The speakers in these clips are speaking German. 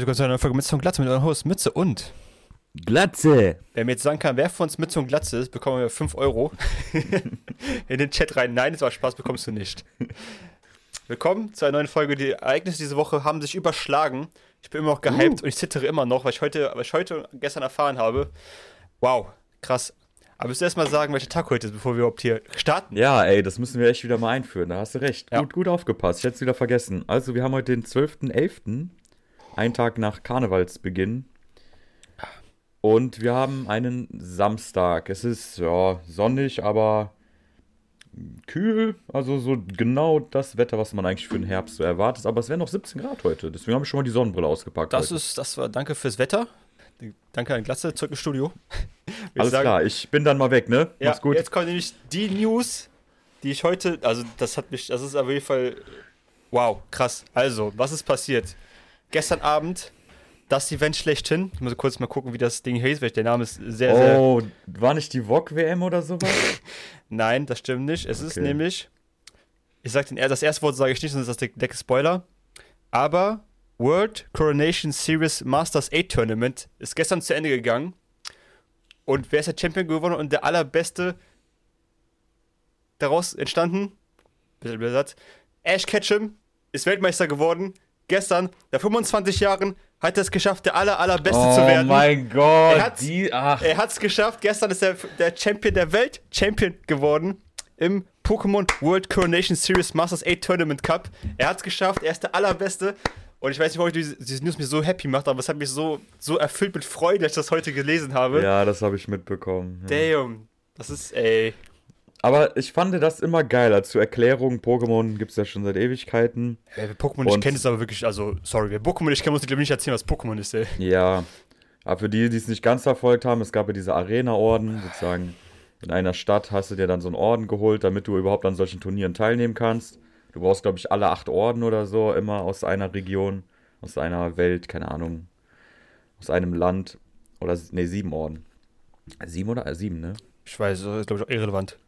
willkommen zu einer Folge Mütze und Glatze mit eurem Host Mütze und. Glatze! Wer mir jetzt sagen kann, wer von uns Mütze und Glatze ist, bekommen wir 5 Euro in den Chat rein. Nein, das war Spaß, bekommst du nicht. Willkommen zu einer neuen Folge. Die Ereignisse diese Woche haben sich überschlagen. Ich bin immer noch gehypt Uh. und ich zittere immer noch, weil ich heute, weil ich heute und gestern erfahren habe. Wow, krass. Aber willst du erst mal sagen, welcher Tag heute ist, bevor wir überhaupt hier starten? Ja, ey, das müssen wir echt wieder mal einführen. Da hast du recht. Ja. Gut, gut aufgepasst. Ich hätte es wieder vergessen. Also, wir haben heute den 12.11., einen Tag nach Karnevalsbeginn. Und wir haben einen Samstag. Es ist, ja, sonnig, aber kühl. Also, so genau das Wetter, was man eigentlich für den Herbst so erwartet. Aber es wären noch 17 Grad heute. Deswegen habe ich schon mal die Sonnenbrille ausgepackt. Das heute. ist, das war, danke fürs Wetter. Danke an Glatze, zurück ins Studio. Alles sagen. klar, ich bin dann mal weg, ne? Ja, Mach's gut. jetzt kommt nämlich die News, die ich heute, also das hat mich, das ist auf jeden Fall, wow, krass. Also, was ist passiert? Gestern Abend, das Event schlechthin, ich muss kurz mal gucken, wie das Ding hieß, weil der Name ist sehr, sehr, Oh, war nicht die VOG-WM oder sowas? nein, das stimmt nicht. Es ist Okay. nämlich, ich sag den, das erste Wort sage ich nicht, sonst ist das der Deck Spoiler, aber World Coronation Series Masters 8 Tournament ist gestern zu Ende gegangen und wer ist der Champion geworden und der allerbeste daraus entstanden? Bisschen Satz. Ash Ketchum ist Weltmeister geworden. Gestern, nach 25 Jahren, hat er es geschafft, der aller, allerbeste oh zu werden. mein Gott, Er Er hat es geschafft. Gestern ist er der Champion der Welt Champion geworden im Pokémon World Coronation Series Masters 8 Tournament Cup. Er hat es geschafft. Er ist der allerbeste. Und ich weiß nicht, warum diese, diese News mich so happy macht, aber es hat mich so, so erfüllt mit Freude, dass ich das heute gelesen habe. Ja, das habe ich mitbekommen. Ja. Damn. Das ist, ey. Aber ich fand das immer geil. Also zur Erklärung, Pokémon gibt es ja schon seit Ewigkeiten. Wer Pokémon nicht kennt, ist aber wirklich, also, sorry, wer Pokémon nicht kennt, muss ich glaube ich nicht erzählen, was Pokémon ist, ey. Ja. Aber für die, die es nicht ganz verfolgt haben, es gab ja diese Arena-Orden, sozusagen. In einer Stadt hast du dir dann so einen Orden geholt, damit du überhaupt an solchen Turnieren teilnehmen kannst. Du brauchst, glaube ich, alle acht Orden oder so, immer aus einer Region, aus einer Welt, keine Ahnung. Aus einem Land. Oder, nee, sieben Orden. Sieben oder? Äh, sieben, ne? Ich weiß, das ist glaube ich auch irrelevant.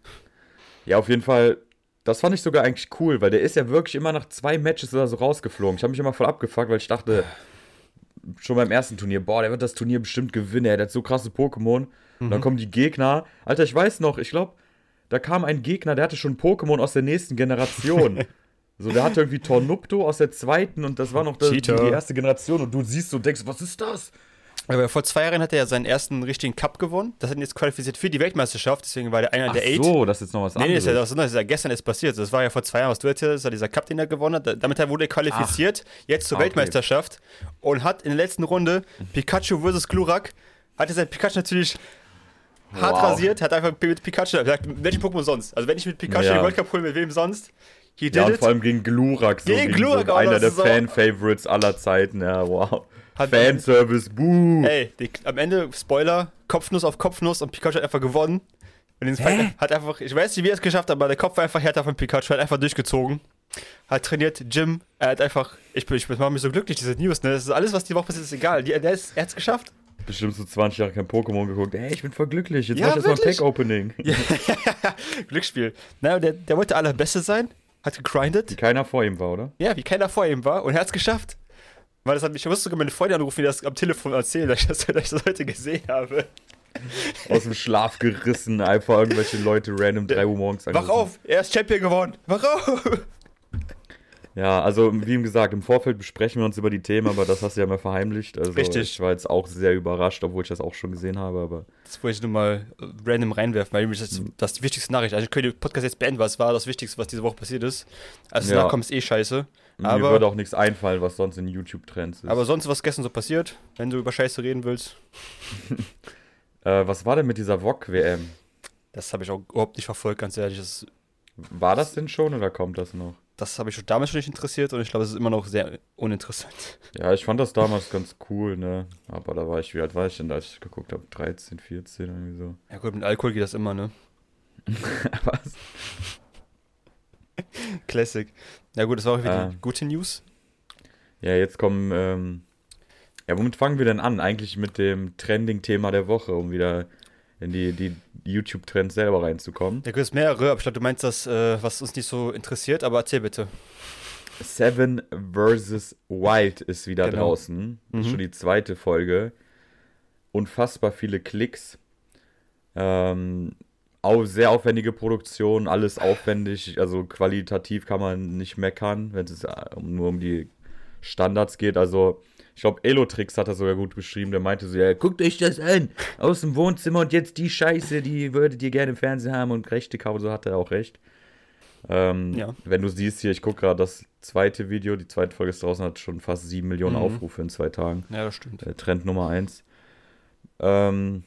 Ja, auf jeden Fall, das fand ich sogar eigentlich cool, weil der ist ja wirklich immer nach zwei Matches oder so rausgeflogen. Ich habe mich immer voll abgefuckt, weil ich dachte, schon beim ersten Turnier, boah, der wird das Turnier bestimmt gewinnen, ey, der hat so krasse Pokémon. Und dann kommen die Gegner. Alter, ich weiß noch, ich glaube, da kam ein Gegner, der hatte schon Pokémon aus der nächsten Generation. so, der hatte irgendwie Tornupto aus der zweiten und das war noch die, die Cheater. erste Generation. Und du siehst so, denkst, was ist das? Aber vor zwei Jahren hat er ja seinen ersten richtigen Cup gewonnen. Das hat ihn jetzt qualifiziert für die Weltmeisterschaft, deswegen war der einer Ach der Eight. so, das ist jetzt noch was Nee, nee, anderes. ist ja, das ist ja gestern erst passiert. Das war ja vor zwei Jahren, was du erzählst, das war dieser Cup, den er gewonnen hat. Damit wurde er qualifiziert, jetzt zur Ah, okay. Weltmeisterschaft und hat in der letzten Runde Pikachu versus Glurak, hat er sein Pikachu natürlich hart Wow. rasiert, hat einfach mit Pikachu gesagt, mit welchem Pokémon sonst? Also wenn ich mit Pikachu Ja. den World Cup hole, mit wem sonst? He Ja, und it. vor allem gegen Glurak. So, Gegen Glurak so auch einer der das ist so- Fan-Favorites aller Zeiten. Ja, wow. Hat- Fanservice, buh. Ey, die, am Ende, Spoiler, Kopfnuss auf Kopfnuss und Pikachu hat einfach gewonnen. Und den Fight hat einfach, ich weiß nicht, wie er es geschafft hat, aber der Kopf war einfach härter von Pikachu, hat einfach durchgezogen. Hat trainiert, Jim, er hat einfach, ich bin, ich mache mich so glücklich, diese News, ne? Das ist alles, was die Woche passiert, ist egal. Die, der ist, er hat's geschafft. Bestimmt so 20 Jahre kein Pokémon geguckt. Ey, ich bin voll glücklich. Jetzt Ja, mach ich erstmal ein wirklich? Pack-Opening. Glücksspiel. Naja, der, der wollte der allerbeste sein, hat Wie gegrindet. keiner vor ihm war, oder? Ja, wie keiner vor ihm war und er hat's geschafft. Weil das hat mich, ich musste sogar meine Freunde anrufen, die das am Telefon erzählen, dass ich das, dass ich das heute gesehen habe. Aus dem Schlaf gerissen. Einfach irgendwelche Leute random 3 Uhr morgens Wach auf, er ist Champion geworden. Wach auf! Ja, also wie gesagt, im Vorfeld besprechen wir uns über die Themen, aber das hast du ja mal verheimlicht. Also Richtig. ich war jetzt auch sehr überrascht, obwohl ich das auch schon gesehen habe, aber Das wollte ich nur mal random reinwerfen, weil das, das ist die wichtigste Nachricht. Also ich könnte den Podcast jetzt beenden, was war das Wichtigste, was diese Woche passiert ist. Also Ja. danach kommt es eh scheiße. Mir Aber, würde auch nichts einfallen, was sonst in YouTube-Trends ist. aber sonst, was gestern so passiert, wenn du über Scheiße reden willst, äh, was war denn mit dieser VOG-WM? das habe ich auch überhaupt nicht verfolgt, ganz ehrlich. Das, War das denn schon oder kommt das noch? das habe ich schon damals schon nicht interessiert und ich glaube, es ist immer noch sehr uninteressant. Ja, ich fand das damals ganz cool, ne? Aber da war ich, wie alt war ich denn, als ich geguckt habe? 13, 14, irgendwie so. Ja gut, mit Alkohol geht das immer, ne? Was? Classic. Ja gut, das war auch wieder Ah. die gute News. Ja, jetzt kommen, ähm, ja, womit fangen wir denn an? Eigentlich mit dem Trending-Thema der Woche, um wieder in die, die YouTube-Trends selber reinzukommen. Ja gut, es mehrere, aber ich glaube, du meinst das, äh, was uns nicht so interessiert, aber erzähl bitte. Seven vs. Wild ist wieder Genau. draußen. Das ist Mhm. schon die zweite Folge. Unfassbar viele Klicks. Ähm, auch sehr aufwendige Produktion, alles aufwendig. Also qualitativ kann man nicht meckern, wenn es äh, nur um die Standards geht. Also, ich glaube, Elotrix hat das sogar gut beschrieben. Der meinte so: Ja, guckt euch das an. Aus dem Wohnzimmer und jetzt die Scheiße, die würdet ihr gerne im Fernsehen haben und Rechte kaufen. So hat er auch recht. Ähm, Ja. Wenn du siehst hier, ich gucke gerade das zweite Video, die zweite Folge ist draußen, hat schon fast sieben Millionen Mhm. Aufrufe in zwei Tagen. Ja, das stimmt. Äh, Trend Nummer eins. Ähm,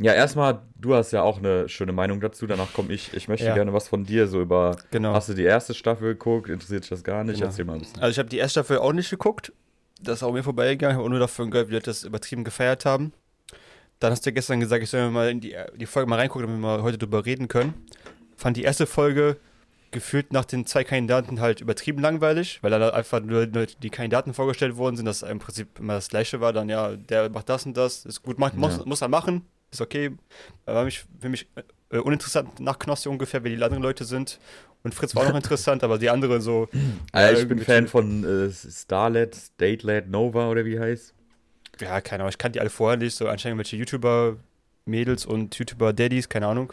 ja, erstmal, du hast ja auch eine schöne Meinung dazu. Danach komme ich. Ich möchte Ja. gerne was von dir so über. Genau. Hast du die erste Staffel geguckt? Interessiert dich das gar nicht? Genau. Erzähl mal ein bisschen. Also ich habe die erste Staffel auch nicht geguckt. Das ist auch mir vorbeigegangen. Ich habe auch nur davon gehört, wie Leute das übertrieben gefeiert haben. Dann hast du ja gestern gesagt, ich soll mir mal in die, die Folge mal reingucken, damit wir mal heute drüber reden können. Fand die erste Folge gefühlt nach den zwei Kandidaten halt übertrieben langweilig, weil dann einfach nur, nur die Kandidaten vorgestellt worden sind, dass im Prinzip immer das gleiche war. Dann ja, der macht das und das, ist gut, macht, muss, Ja. muss er machen, ist okay. Aber mich, für mich äh, uninteressant nach Knossi ungefähr, wie die anderen Leute sind. Und Fritz war auch noch interessant, aber die anderen so. Ah, ich äh, bin mit- Fan von äh, Starlet, Statelet, Nova oder wie heißt. Ja, keine Ahnung, ich kannte die alle vorher nicht, so anscheinend welche YouTuber-Mädels und YouTuber-Daddies, keine Ahnung.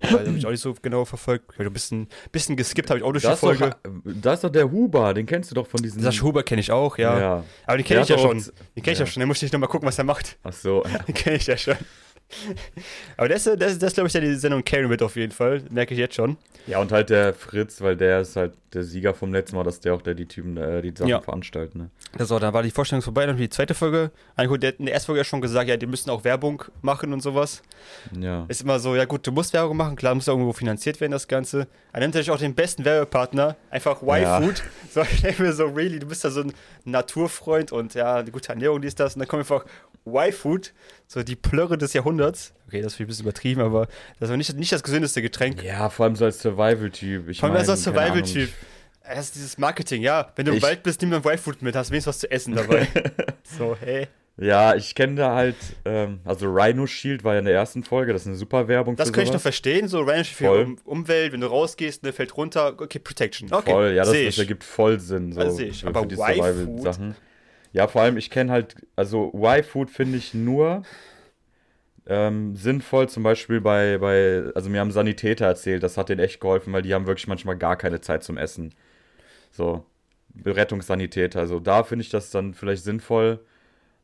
Weil habe ich auch nicht so genau verfolgt. Ich ein bisschen, bisschen geskippt, habe ich auch durch die Das doch, Folge. das ist doch der Huber, den kennst du doch von diesen. Sascha Huber kenne ich auch, ja. ja. Aber den kenne ich ja schon. Den kenne ich ja. ja. schon, den muss ich nicht nochmal gucken, was er macht. Ach so. Den kenne ich ja schon. Aber das, ist- das, ist- das ist, glaube ich, die Sendung Carry mit auf jeden Fall. Merke ich jetzt schon. Ja, und halt der Fritz, weil der ist halt der Sieger vom letzten Mal, dass der auch der die Typen, äh, die Sachen Ja. veranstaltet, ne? Das war, dann war die Vorstellung vorbei, dann die zweite Folge angeguckt. Der hat in der ersten Folge ja schon gesagt, ja, die müssen auch Werbung machen und sowas. Ja. Ist immer so, ja gut, du musst Werbung machen, klar, muss ja irgendwo finanziert werden, das Ganze. Er nimmt natürlich auch den besten Werbepartner, einfach Ja. Y-Food. So, ich denke mir so, really, du bist ja so ein Naturfreund und ja, eine gute Ernährung, dies, das. Und dann kommt einfach Y-Food, so die Plörre des Jahrhunderts. Okay, das ist ein bisschen übertrieben, aber das war nicht, nicht das gesündeste Getränk. Ja, vor allem so als Survival-Typ. Vor allem als mein, Survival-Typ. Das ist dieses Marketing, ja. Wenn du im Wald bist, nimm dann Y-Food mit, hast wenigstens was zu essen dabei. so, hey. Ja, ich kenne da halt, ähm, also Rhino Shield war ja in der ersten Folge, das ist eine super Werbung Das für könnte ich noch verstehen, so Ranch für Voll. um, Umwelt, wenn du rausgehst, ne, fällt runter, okay, Protection. Okay, Voll, ja, das, das ergibt voll Sinn. So, Also seh ich. für- Aber für die Y-Food? Survival-Sachen. Ja, vor allem, ich kenne halt, also Y-Food finde ich nur ähm, sinnvoll, zum Beispiel bei, bei, also mir haben Sanitäter erzählt, das hat denen echt geholfen, weil die haben wirklich manchmal gar keine Zeit zum Essen. So, Rettungssanitäter, also da finde ich das dann vielleicht sinnvoll.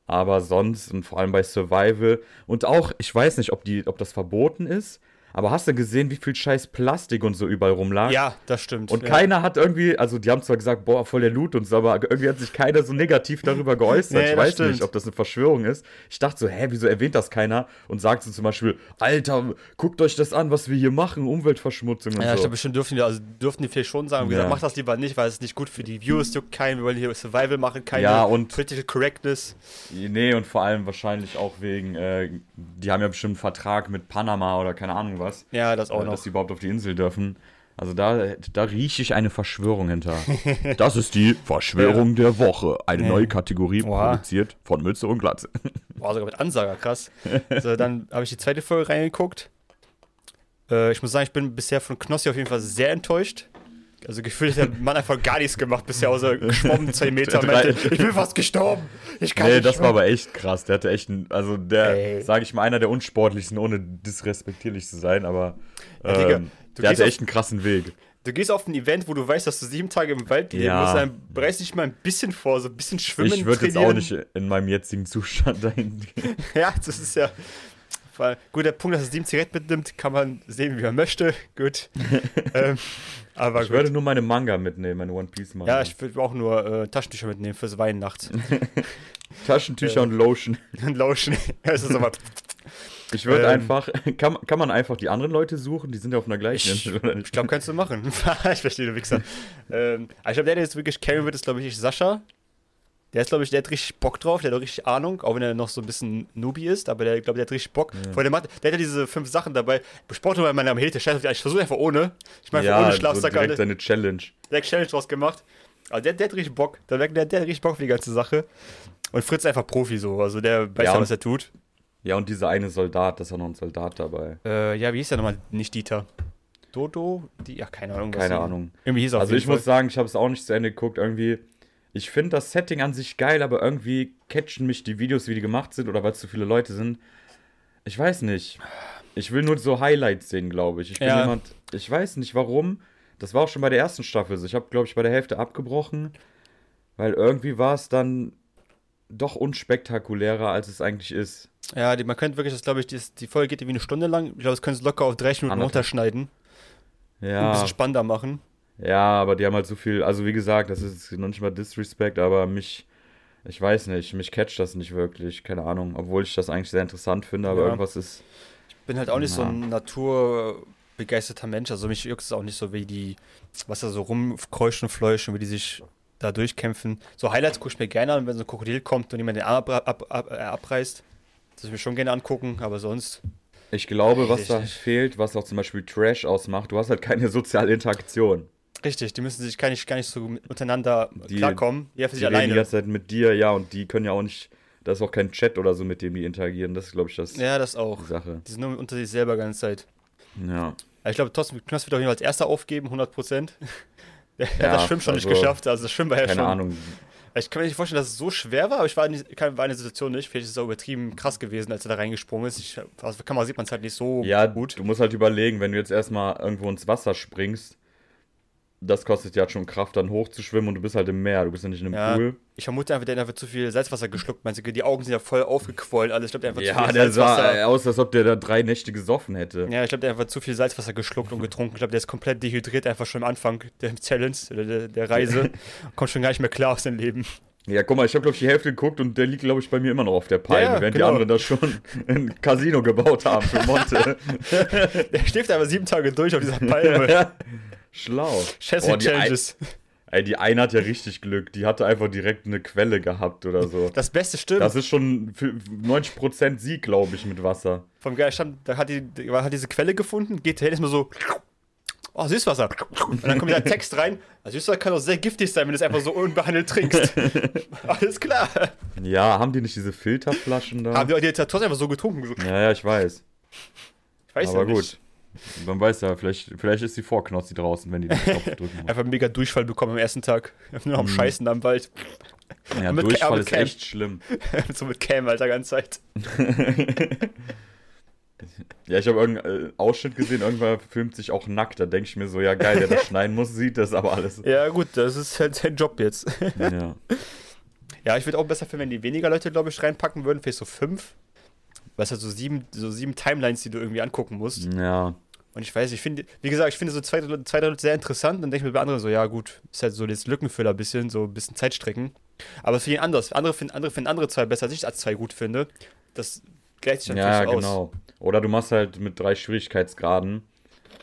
Aber sonst und vor allem bei Survival und auch, ich weiß nicht, ob, die, ob das verboten ist, aber hast du gesehen, wie viel scheiß Plastik und so überall rumlag? Ja, das stimmt. Und ja. keiner hat irgendwie, also die haben zwar gesagt, boah, voll der Loot und so, aber irgendwie hat sich keiner so negativ darüber geäußert. Nee, ich weiß stimmt. nicht, ob das eine Verschwörung ist. Ich dachte so, hä, wieso erwähnt das keiner? Und sagt so zum Beispiel, Alter, guckt euch das an, was wir hier machen, Umweltverschmutzung und Ja, ich so. glaube, bestimmt dürfen die, also dürften die vielleicht schon sagen, wie gesagt, Ja. mach das lieber nicht, weil es nicht gut für die Views, juckt keinen, wir wollen hier Survival machen, keine Ja, und- Political Correctness. Nee, und vor allem wahrscheinlich auch wegen, äh, die haben ja bestimmt einen Vertrag mit Panama oder keine Ahnung was, Ja, das auch äh, noch. dass sie überhaupt auf die Insel dürfen. Also da, da rieche ich eine Verschwörung hinter. Das ist die Verschwörung der Woche. Eine neue Kategorie, Oha. produziert von Mütze und Glatze. Boah, sogar mit Ansager, krass. so, dann habe ich die zweite Folge reingeguckt. Äh, ich muss sagen, ich bin bisher von Knossi auf jeden Fall sehr enttäuscht. Also gefühlt hat der Mann einfach gar nichts gemacht, bisher außer geschwommen, zwei Meter. und Drei- meinte, ich bin fast gestorben. Ich kann Nee, nicht das war schwimmen. aber echt krass. Der hatte echt ein, also der, sage ich mal, einer der unsportlichsten, ohne disrespektierlich zu sein, aber Ja, Digga, ähm, du der hatte auf- echt einen krassen Weg. Du gehst auf ein Event, wo du weißt, dass du sieben Tage im Wald leben Ja. musst, dann bereitest dich mal ein bisschen vor, so ein bisschen schwimmen, ich würde jetzt auch nicht in meinem jetzigen Zustand dahin gehen. Ja, das ist ja. Weil, gut, der Punkt, dass er sieben Zigaretten mitnimmt, kann man sehen, wie man möchte. Gut. ähm, aber Ich gut. würde nur meine Manga mitnehmen, meine One Piece Manga. ja, ich würde auch nur äh, Taschentücher mitnehmen fürs Weinen nachts. Taschentücher und Lotion. Und lauschen. es ist aber. Ich würde Ähm. einfach, kann, kann man einfach die anderen Leute suchen? Die sind ja auf einer gleichen Ich, ich glaube, kannst du machen. ich verstehe, du Wichser. ähm, ich glaube, der, der jetzt wirklich carry wird, ist, glaube ich, Sascha. Der ist, glaube ich, der hat richtig Bock drauf, der hat auch richtig Ahnung, auch wenn er noch so ein bisschen Newbie ist, aber der, glaube der hat richtig Bock. Vor der, macht, der hat ja diese fünf Sachen dabei. Sport mal meine Amhete, scheiß auf die, ich versuche einfach ohne. Ich meine, ja, ohne so Schlafsack, direkt alle- seine Challenge. direkt Challenge draus gemacht. Aber der, der hat richtig Bock. Der, der, der hat richtig Bock für die ganze Sache. Und Fritz ist einfach Profi so, also der weiß Ja, ja, was er tut. Ja, und dieser eine Soldat, da ist auch noch ein Soldat dabei. Äh, ja, wie hieß der nochmal? Nicht Dieter. Dodo? Die, ja, keine Ahnung. Keine Ahnung. Irgendwie hieß auf Also ich muss Fall. sagen, ich habe es auch nicht zu Ende geguckt. Irgendwie, ich finde das Setting an sich geil, aber irgendwie catchen mich die Videos, wie die gemacht sind oder weil es zu viele Leute sind. Ich weiß nicht. Ich will nur so Highlights sehen, glaube ich. Ich bin Ja. jemand, ich weiß nicht warum. Das war auch schon bei der ersten Staffel so. Ich habe, glaube ich, bei der Hälfte abgebrochen, weil irgendwie war es dann doch unspektakulärer, als es eigentlich ist. Ja, die, man könnte wirklich, das glaube ich, die, die Folge geht irgendwie eine Stunde lang. Ich glaube, das können sie locker auf 30 Minuten runterschneiden und ein Ja, bisschen spannender machen. Ja, aber die haben halt so viel, also wie gesagt, das ist noch nicht mal Disrespect, aber mich, ich weiß nicht, mich catcht das nicht wirklich, keine Ahnung, obwohl ich das eigentlich sehr interessant finde, aber Ja. irgendwas ist, bin halt auch nicht so Ja. ein naturbegeisterter Mensch. Also mich juckt es auch nicht so, wie die, was da so rumkeuschen und fleuchen, wie die sich da durchkämpfen. So Highlights gucke ich mir gerne an, wenn so ein Krokodil kommt und jemand den Arm ab, ab, ab, äh, abreißt. Das will ich mir schon gerne angucken, aber sonst. ich glaube, was da fehlt, was auch zum Beispiel Trash ausmacht, du hast halt keine soziale Interaktion. Richtig, die müssen sich gar nicht, gar nicht so untereinander Die- klarkommen. Die sich reden die alleine. ganze Zeit mit dir, ja, und die können ja auch nicht, da ist auch kein Chat oder so, mit dem die interagieren, das ist, glaube ich, das, Ja, das auch. die Sache. Die sind nur unter sich selber die ganze Zeit. Ja. Ich glaube, Thorsten Knoss wird auf jeden Fall als erster aufgeben, 100 Prozent. Der hat Ja, das Schwimmen schon nicht also, geschafft. Also das Schwimmen war ja Keine schon. Ahnung. Ich kann mir nicht vorstellen, dass es so schwer war, aber ich war, nicht, kann- war in der Situation nicht. Vielleicht ist es auch übertrieben krass gewesen, als er da reingesprungen ist. Ich, aus der Kamera sieht man es halt nicht so Ja, gut. du musst halt überlegen, wenn du jetzt erstmal irgendwo ins Wasser springst, das kostet ja schon Kraft, dann hochzuschwimmen und du bist halt im Meer, du bist ja nicht in einem Ja, Pool. Ich vermute einfach, der hat einfach zu viel Salzwasser geschluckt. Meinst du, die Augen sind ja voll aufgequollen. Alles. Ich glaube, der hat einfach Ja, zu viel der sah Salzwasser. aus, als ob der da drei Nächte gesoffen hätte. Ja, ich glaube, der hat einfach zu viel Salzwasser geschluckt und getrunken. Ich glaube, der ist komplett dehydriert, einfach schon am Anfang der Challenge, der, der Reise. Kommt schon gar nicht mehr klar aus seinem Leben. Ja, guck mal, ich habe, glaube ich, die Hälfte geguckt und der liegt, glaube ich, bei mir immer noch auf der Palme, Ja, ja, während genau. die anderen da schon ein Casino gebaut haben für Monte. Der schläft einfach sieben Tage durch auf dieser Palme. Schlau. Chasing Oh, Challenges. ey, die eine hat ja richtig Glück. Die hatte einfach direkt eine Quelle gehabt oder so. Das Beste stimmt. Das ist schon für 90% Sieg, glaube ich, mit Wasser. Vom Geil stand, da hat die, hat diese Quelle gefunden, geht hin, ist mal so. Oh, Süßwasser. Und dann kommt wieder ein Text rein. Also Süßwasser kann auch sehr giftig sein, wenn du es einfach so unbehandelt trinkst. Alles klar. Ja, haben die nicht diese Filterflaschen da? Haben die die Tattoos einfach so getrunken? So, Ja, ja, ich weiß. Ich weiß Aber ja gut. Man weiß ja, vielleicht, vielleicht ist die Vorknossi draußen, wenn die den Knopf drücken. muss. Einfach mega Durchfall bekommen am ersten Tag. Nur am Scheißen da im Wald. Ja, mit Durchfall mit ist Cam. echt schlimm. so mit Cam, Alter, ganze Zeit. Ja, ich habe irgendeinen äh, Ausschnitt gesehen, irgendwann filmt sich auch nackt. Da denke ich mir so, ja geil, der das schneiden muss, sieht das aber alles. Ja, gut, das ist halt sein Job jetzt. Ja. Ja, ich würde auch besser finden, wenn die weniger Leute, glaube ich, reinpacken würden. Vielleicht so fünf. Weil es halt so sieben, so sieben Timelines, die du irgendwie angucken musst. ja. Und ich weiß, ich finde, wie gesagt, ich finde so zwei, zwei Leute sehr interessant. Dann denke ich mir bei anderen so, ja gut, ist halt so das Lückenfüller ein bisschen, so ein bisschen Zeitstrecken. Aber für jeden anders. Andere finden andere, finden andere zwei besser, als ich als zwei gut finde. Das gleicht sich Ja, natürlich aus. genau. Oder du machst halt mit drei Schwierigkeitsgraden.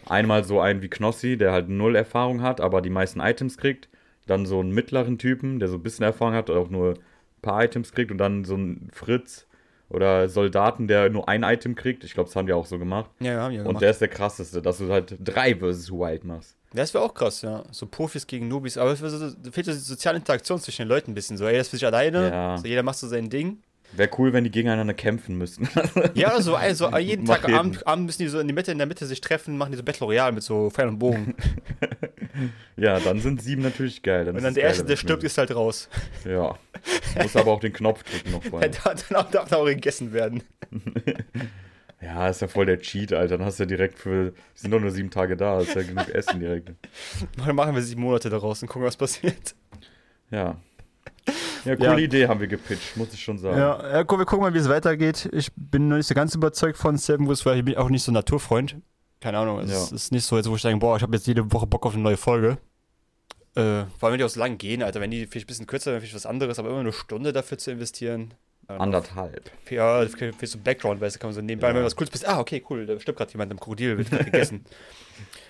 Einmal so einen wie Knossi, der halt null Erfahrung hat, aber die meisten Items kriegt. Dann so einen mittleren Typen, der so ein bisschen Erfahrung hat, auch nur ein paar Items kriegt. Und dann so einen Fritz oder Soldaten, der nur ein Item kriegt. Ich glaube, das haben die auch so gemacht. Ja, ja, haben die ja Und gemacht. der ist der krasseste, dass du halt drei versus Wild machst. Das wäre auch krass, ja. So Profis gegen Nubis. Aber es so, fehlt so die soziale Interaktion zwischen den Leuten ein bisschen. So, jeder ist für sich alleine. Ja. So, jeder macht so sein Ding. Wäre cool, wenn die gegeneinander kämpfen müssten. Ja, so, also jeden Mach Tag jeden. Abend, Abend müssen die so in, die Mitte, in der Mitte sich treffen, machen die so Battle Royale mit so Pfeil und Bogen. ja, dann sind sieben natürlich geil. Und dann der Erste, der stirbt, ist halt raus. Ja. Muss aber auch den Knopf drücken noch vorher. darf dann auch, darf dann auch gegessen werden. Ja, ist ja voll der Cheat, Alter. Dann hast du ja direkt für. Sind doch nur sieben Tage da, ist ja genug Essen direkt. Dann machen wir sieben Monate daraus und gucken, was passiert. Ja. Ja, coole Ja. Idee haben wir gepitcht, muss ich schon sagen. Ja, ja guck, wir gucken mal, wie es weitergeht. Ich bin noch nicht so ganz überzeugt von Seven Woods, weil ich bin auch nicht so ein Naturfreund. Keine Ahnung, es Ja. ist nicht so, jetzt, wo ich sage, boah, ich habe jetzt jede Woche Bock auf eine neue Folge. Äh, vor allem, wenn die auch so lang gehen, Alter. Wenn die vielleicht ein bisschen kürzer, dann vielleicht was anderes, aber immer eine Stunde dafür zu investieren. Anderthalb. Ja, für so Background, weißt du, kann man so nebenbei, Ja. wenn was Cooles bist. Ah, okay, cool, da stirbt gerade jemand im Krokodil, wird gegessen.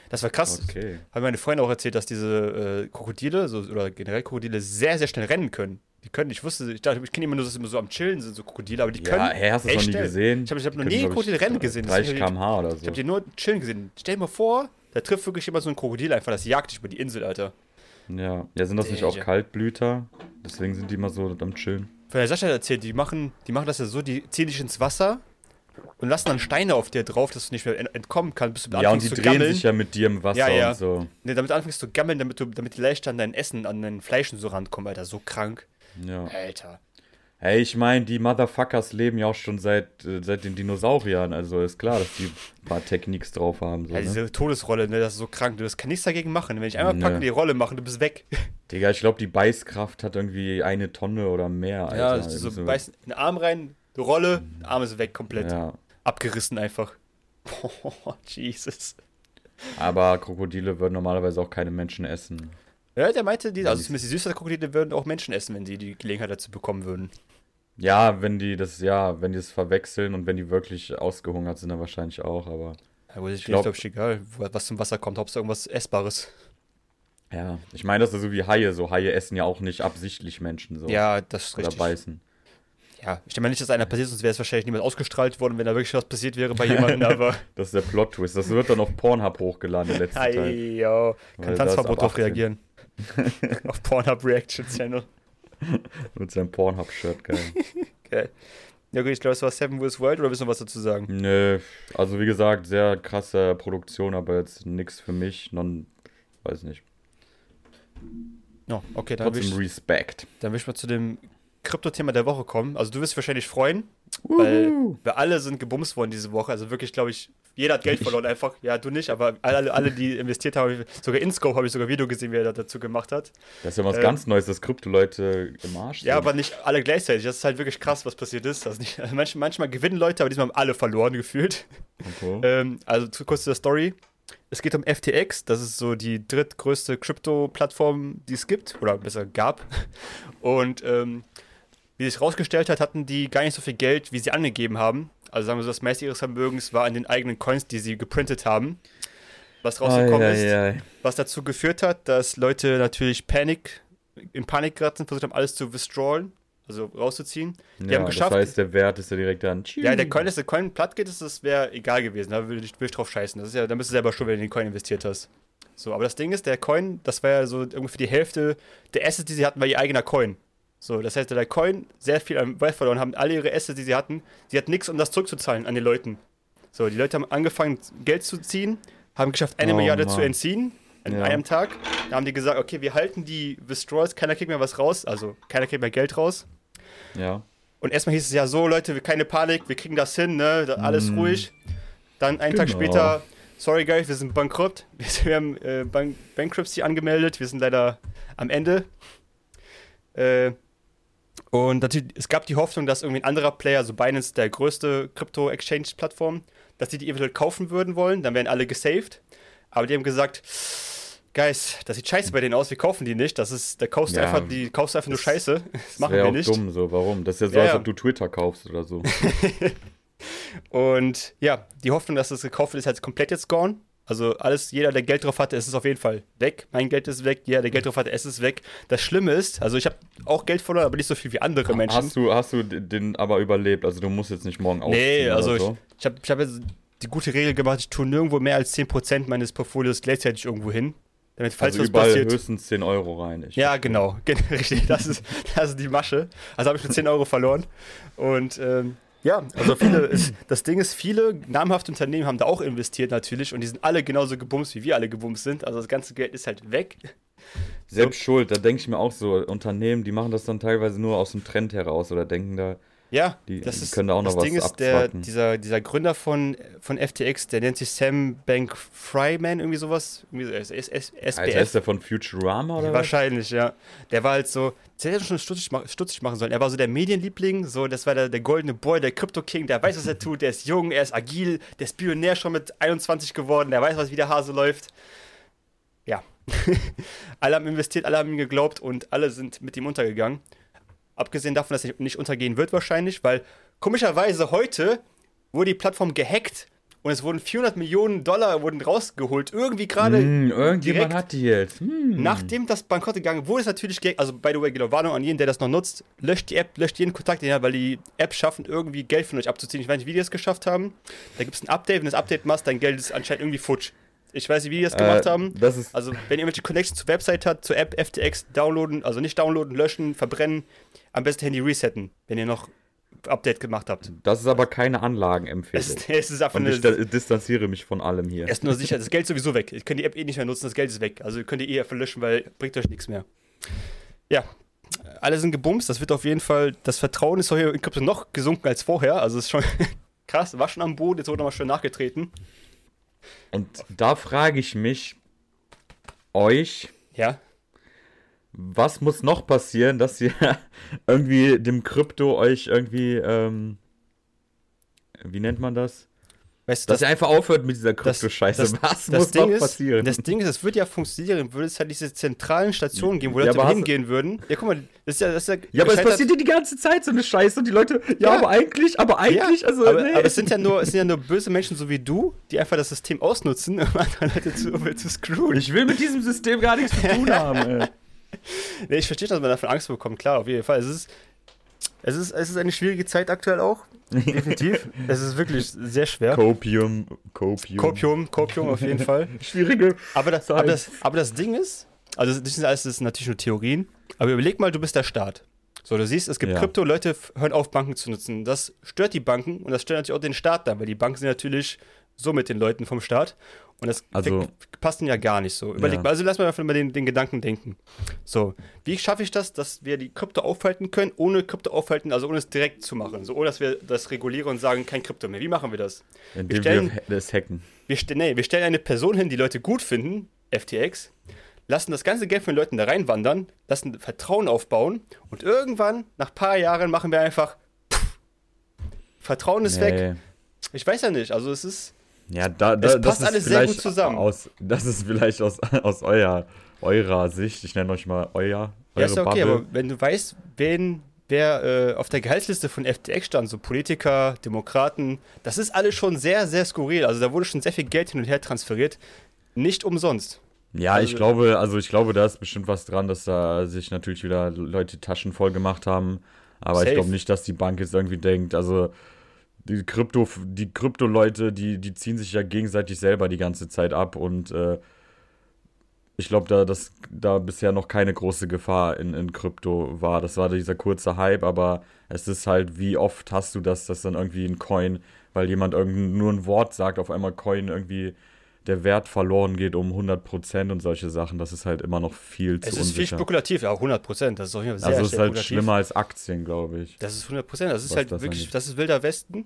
Das war krass. Okay. Haben meine Freunde auch erzählt, dass diese äh, Krokodile, so, oder generell Krokodile, sehr, sehr schnell rennen können. Die können, ich wusste, ich dachte, ich kenne immer nur, dass sie immer so am Chillen sind, so Krokodile, aber die können. Ja, hey, hast du das noch nie schnell. gesehen? Ich habe ich hab noch nie Krokodile rennen gesehen. 30 Deswegen hab km/h oder ich, ich so. habe die nur chillen gesehen. Stell dir mal vor, da trifft wirklich jemand so ein Krokodil einfach, das jagt dich über die Insel, Alter. Ja. ja, sind das nicht auch. Kaltblüter? Deswegen sind die immer so am Chillen. Von der Sascha hat erzählt, die machen, die machen das ja so, die ziehen dich ins Wasser, und lassen dann Steine auf dir drauf, dass du nicht mehr ent- entkommen kannst, bis du Ja, und anfängst die drehen gammeln. sich ja mit dir im Wasser Ja, ja. und so. Nee, damit du anfängst zu gammeln, damit, du, damit die leicht an dein Essen, an dein Fleisch und so rankommen, Alter. So krank. Ja. Alter. Hey, ich meine, die Motherfuckers leben ja auch schon seit, äh, seit den Dinosauriern. Also ist klar, dass die ein paar Techniks drauf haben. So, Ja, ne? diese Todesrolle, ne, das ist so krank. Du das kann nichts dagegen machen. Wenn ich einmal Nö. packe, die Rolle machen, du bist weg. Digga, ich glaube, die Beißkraft hat irgendwie eine Tonne oder mehr. ja, Alter. so, Also, beißt in den Arm rein, Rolle, Arm ist weg komplett. ja. Abgerissen einfach. Oh, Jesus. Aber Krokodile würden normalerweise auch keine Menschen essen. Ja, der meinte, die, also zumindest die süßen Krokodile würden auch Menschen essen, wenn sie die Gelegenheit dazu bekommen würden. Ja, wenn die das, ja, wenn die es verwechseln und wenn die wirklich ausgehungert sind, dann wahrscheinlich auch, aber. Ja, gut, ich glaub- glaube, ich egal, was zum Wasser kommt, Hauptsache irgendwas Essbares. Ja, ich meine, das ist so wie Haie. So Haie essen ja auch nicht absichtlich Menschen so. Ja, das ist Oder richtig. beißen. Ja, ich denke mal nicht, dass einer passiert, sonst wäre es wahrscheinlich niemand ausgestrahlt worden, wenn da wirklich was passiert wäre bei jemandem, aber. Das ist der Plot-Twist. Das wird dann auf Pornhub hochgeladen, der letzte Ei, Teil. yo. Kann Tanzverbot drauf 18. reagieren. auf Pornhub Reaction Channel. Mit seinem Pornhub-Shirt, geil. Geil. Ja gut, ich glaube, es war Seven vs. World oder willst du noch was dazu sagen? Nö, also wie gesagt, sehr krasse Produktion, aber jetzt nix für mich. Non, weiß nicht. No, okay, dann Trotzdem ich, Respekt. dann will ich mal zu dem Krypto-Thema der Woche kommen. Also du wirst dich wahrscheinlich freuen, weil wir alle sind gebumst worden diese Woche. Also wirklich, glaube ich, jeder hat Geld verloren einfach. Ja, du nicht, aber alle, alle die investiert haben, sogar InScope habe ich sogar Video gesehen, wie er dazu gemacht hat. Das ist ja was Äh, ganz Neues, dass Krypto-Leute im Arsch sind. Ja, aber nicht alle gleichzeitig. Das ist halt wirklich krass, was passiert ist. Also nicht, also manch, manchmal gewinnen Leute, aber diesmal haben alle verloren gefühlt. Okay. Ähm, also zu, kurz zur Story. Es geht um FTX, das ist so die drittgrößte Krypto-Plattform, die es gibt, oder besser gab. Und ähm, wie sich herausgestellt hat, hatten die gar nicht so viel Geld, wie sie angegeben haben. Also sagen wir so, das meiste ihres Vermögens war an den eigenen Coins, die sie geprintet haben. Was rausgekommen Ei, ist, ei, ei. was dazu geführt hat, dass Leute natürlich Panik, in Panik geraten versucht haben, alles zu withdrawen, also rauszuziehen. Die ja, haben geschafft- Das heißt, der Wert ist ja direkt dann. Ja, der Coin, dass der Coin platt geht, ist, das wäre egal gewesen. Da würde ich, drauf scheißen. Das ist ja, da bist du selber schuld, wenn du in den Coin investiert hast. So, aber das Ding ist, der Coin, das war ja so irgendwie für die Hälfte der Assets, die sie hatten, war ihr eigener Coin. So, das heißt, der Coin sehr viel an Wert verloren, haben alle ihre Assets, die sie hatten. Sie hatten nichts, um das zurückzuzahlen an die Leuten. So, die Leute haben angefangen, Geld zu ziehen, haben geschafft, eine Oh, Milliarde Mann. zu entziehen an Ja. einem Tag. Da haben die gesagt, okay, wir halten die Withdrawals, keiner kriegt mehr was raus, also keiner kriegt mehr Geld raus. Ja. Und erstmal hieß es ja so, Leute, keine Panik, wir kriegen das hin, ne? Alles Mm. ruhig. Dann einen Tag Genau. später, sorry guys, wir sind bankrott. Wir haben äh, Bank Bankruptcy angemeldet, wir sind leider am Ende. Äh, und natürlich, es gab die Hoffnung, dass irgendwie ein anderer Player, so Binance, der größte Crypto-Exchange-Plattform, dass die die eventuell kaufen würden wollen, dann wären alle gesaved. Aber die haben gesagt, Guys, das sieht scheiße bei denen aus, wir kaufen die nicht. Das ist, da kaufst du Ja, einfach, die kaufst einfach nur das- Scheiße. Das Das machen wir nicht. dumm, so. Warum? Das ist ja so, Ja, als ob du Twitter kaufst oder so. Und ja, die Hoffnung, dass es gekauft wird, ist halt komplett jetzt gone. Also alles, jeder, der Geld drauf hatte, es ist auf jeden Fall weg. Mein Geld ist weg, jeder, der Geld drauf hatte, es ist weg. Das Schlimme ist, also ich habe auch Geld verloren, aber nicht so viel wie andere Menschen. Hast du, hast du den aber überlebt? Also du musst jetzt nicht morgen ausziehen nee, oder also so. ich, ich habe ich hab jetzt die gute Regel gemacht, ich tue nirgendwo mehr als 10% meines Portfolios gleichzeitig irgendwo hin. Damit, falls also was überall passiert. höchstens 10 Euro rein. Ja, genau. Gen- Richtig, das ist, das ist die Masche. Also habe ich nur 10 Euro verloren. Und ähm, ja, also viele, ist, das Ding ist, viele namhafte Unternehmen haben da auch investiert natürlich und die sind alle genauso gebumst, wie wir alle gebumst sind. Also das ganze Geld ist halt weg. Selbst schuld, da denke ich mir auch so, Unternehmen, die machen das dann teilweise nur aus dem Trend heraus oder denken da, Ja, Die- das ist, können da auch noch das was Ding ist, der, dieser, dieser Gründer von, von FTX, der nennt sich Sam Bank Fryman, irgendwie sowas. Irgendwie so, S- S- S- Alter, SBF. ist der von Futurama oder was? Wahrscheinlich, ja. Der war halt so, der hätte schon stutzig, stutzig machen sollen. Er war so der Medienliebling, so, das war der, der goldene Boy, der Crypto King, der weiß, was er tut, der ist jung, er ist agil, der ist Pionär schon mit 21 geworden, der weiß, was wie der Hase läuft. Ja. alle haben investiert, alle haben ihm geglaubt und alle sind mit ihm untergegangen. Abgesehen davon, dass er nicht untergehen wird wahrscheinlich, weil komischerweise heute wurde die Plattform gehackt und es wurden 400 Millionen Dollar wurden rausgeholt. Irgendwie gerade Hm, irgendjemand hat die jetzt. Hm. Nachdem das bankrott gegangen wurde, ist natürlich, ge- also by the way, genau, Warnung an jeden, der das noch nutzt, löscht die App, löscht jeden Kontakt, den ihr habt, weil die App schaffen, irgendwie Geld von euch abzuziehen. Ich weiß nicht, wie die das geschafft haben. Da gibt es ein Update, wenn du das Update machst, dein Geld ist anscheinend irgendwie futsch. Ich weiß nicht, wie die das gemacht äh, haben. Das ist, Also, wenn ihr irgendwelche Connections zur Website hat, zur App FTX, downloaden, also nicht downloaden, löschen, verbrennen, am besten Handy resetten. Wenn ihr noch Update gemacht habt. Das ist aber keine Anlagenempfehlung. Es, es ist einfach Und eine, ich da- distanziere mich von allem hier. erst nur sicher, das Geld ist sowieso weg. Ich kann die App eh nicht mehr nutzen, das Geld ist weg. Also könnt ihr eh einfach löschen, weil bringt euch nichts mehr. Ja, alle sind gebumst. Das wird auf jeden Fall, das Vertrauen ist hier in Krypto noch gesunken als vorher. Also es ist schon krass, war schon am Boden, jetzt wurde nochmal schön nachgetreten. Und da frage ich mich, euch, Ja, was muss noch passieren, dass ihr irgendwie dem Krypto euch irgendwie, ähm, wie nennt man das? Weißt du, Dass ihr einfach aufhört mit dieser das- Krypto-Scheiße. das- Was das muss Ding ist, passieren? Das Ding ist, es würde ja funktionieren, würde es halt diese zentralen Stationen geben, wo Ja, Leute hast- hingehen würden. Ja, guck mal, das ist ja, das ist ja, ja, aber es passiert ja die ganze Zeit so eine Scheiße und die Leute, ja, Ja. aber eigentlich, aber eigentlich, ja, also, aber, nee. aber es sind ja nur, es sind ja nur böse Menschen so wie du, die einfach das System ausnutzen, um andere Leute zu, zu screwen. ich will mit diesem System gar nichts zu tun haben, ey. Nee, ich verstehe, dass man davon Angst bekommt, klar, auf jeden Fall. Es ist, es ist, es ist eine schwierige Zeit aktuell auch. Definitiv. es ist wirklich sehr schwer. Copium, Copium. Kopium, Kopium auf jeden Fall. Schwierige. Aber das, aber, das, aber das Ding ist, also das sind alles natürlich nur Theorien, aber überleg mal, du bist der Staat. So, du siehst, es gibt Ja. Krypto, Leute hören auf, Banken zu nutzen. Das stört die Banken und das stört natürlich auch den Staat dann, weil die Banken sind natürlich so mit den Leuten vom Staat und das Also- passt ja gar nicht so. Überleg Ja. mal, also lass mal einfach mal den, den Gedanken denken. So, wie schaffe ich das, dass wir die Krypto aufhalten können, ohne Krypto aufhalten, also ohne es direkt zu machen, so ohne dass wir das regulieren und sagen, kein Krypto mehr. Wie machen wir das? Indem stellen- wir das hacken. Wir, nee, wir stellen eine Person hin, die Leute gut finden, FTX, lassen das ganze Geld von den Leuten da reinwandern, lassen Vertrauen aufbauen und irgendwann, nach ein paar Jahren, machen wir einfach pff, Vertrauen ist weg. Nee. Ich weiß ja nicht, also es ist, Ja, da, da Es das passt ist alles sehr gut zusammen. Aus, das ist vielleicht aus, aus eurer, eurer Sicht, ich nenne euch mal euer, ja, ist ja okay, Bubble. aber wenn du weißt, wen, wer äh, auf der Gehaltsliste von FTX stand, so Politiker, Demokraten, das ist alles schon sehr, sehr skurril. Also da wurde schon sehr viel Geld hin und her transferiert. Nicht umsonst. Ja, ich Also- glaube, also ich glaube, da ist bestimmt was dran, dass da sich natürlich wieder Leute Taschen voll gemacht haben. Aber Safe. ich glaube nicht, dass die Bank jetzt irgendwie denkt, also die Krypto, die Krypto-Leute, die, die ziehen sich ja gegenseitig selber die ganze Zeit ab und äh, ich glaube, da, dass da bisher noch keine große Gefahr in, in Krypto war. Das war dieser kurze Hype, aber es ist halt, wie oft hast du das, dass dann irgendwie ein Coin, weil jemand irgend nur ein Wort sagt, auf einmal Coin irgendwie der Wert verloren geht um 100% und solche Sachen. Das ist halt immer noch viel zu Es ist viel unsicher. spekulativ, ja, 100 Prozent. Das ist auf jeden Fall sehr, also es ist halt schlimmer als Aktien, glaube ich. Das ist 100 Prozent. Das ist halt das wirklich, angeht. das ist wilder Westen.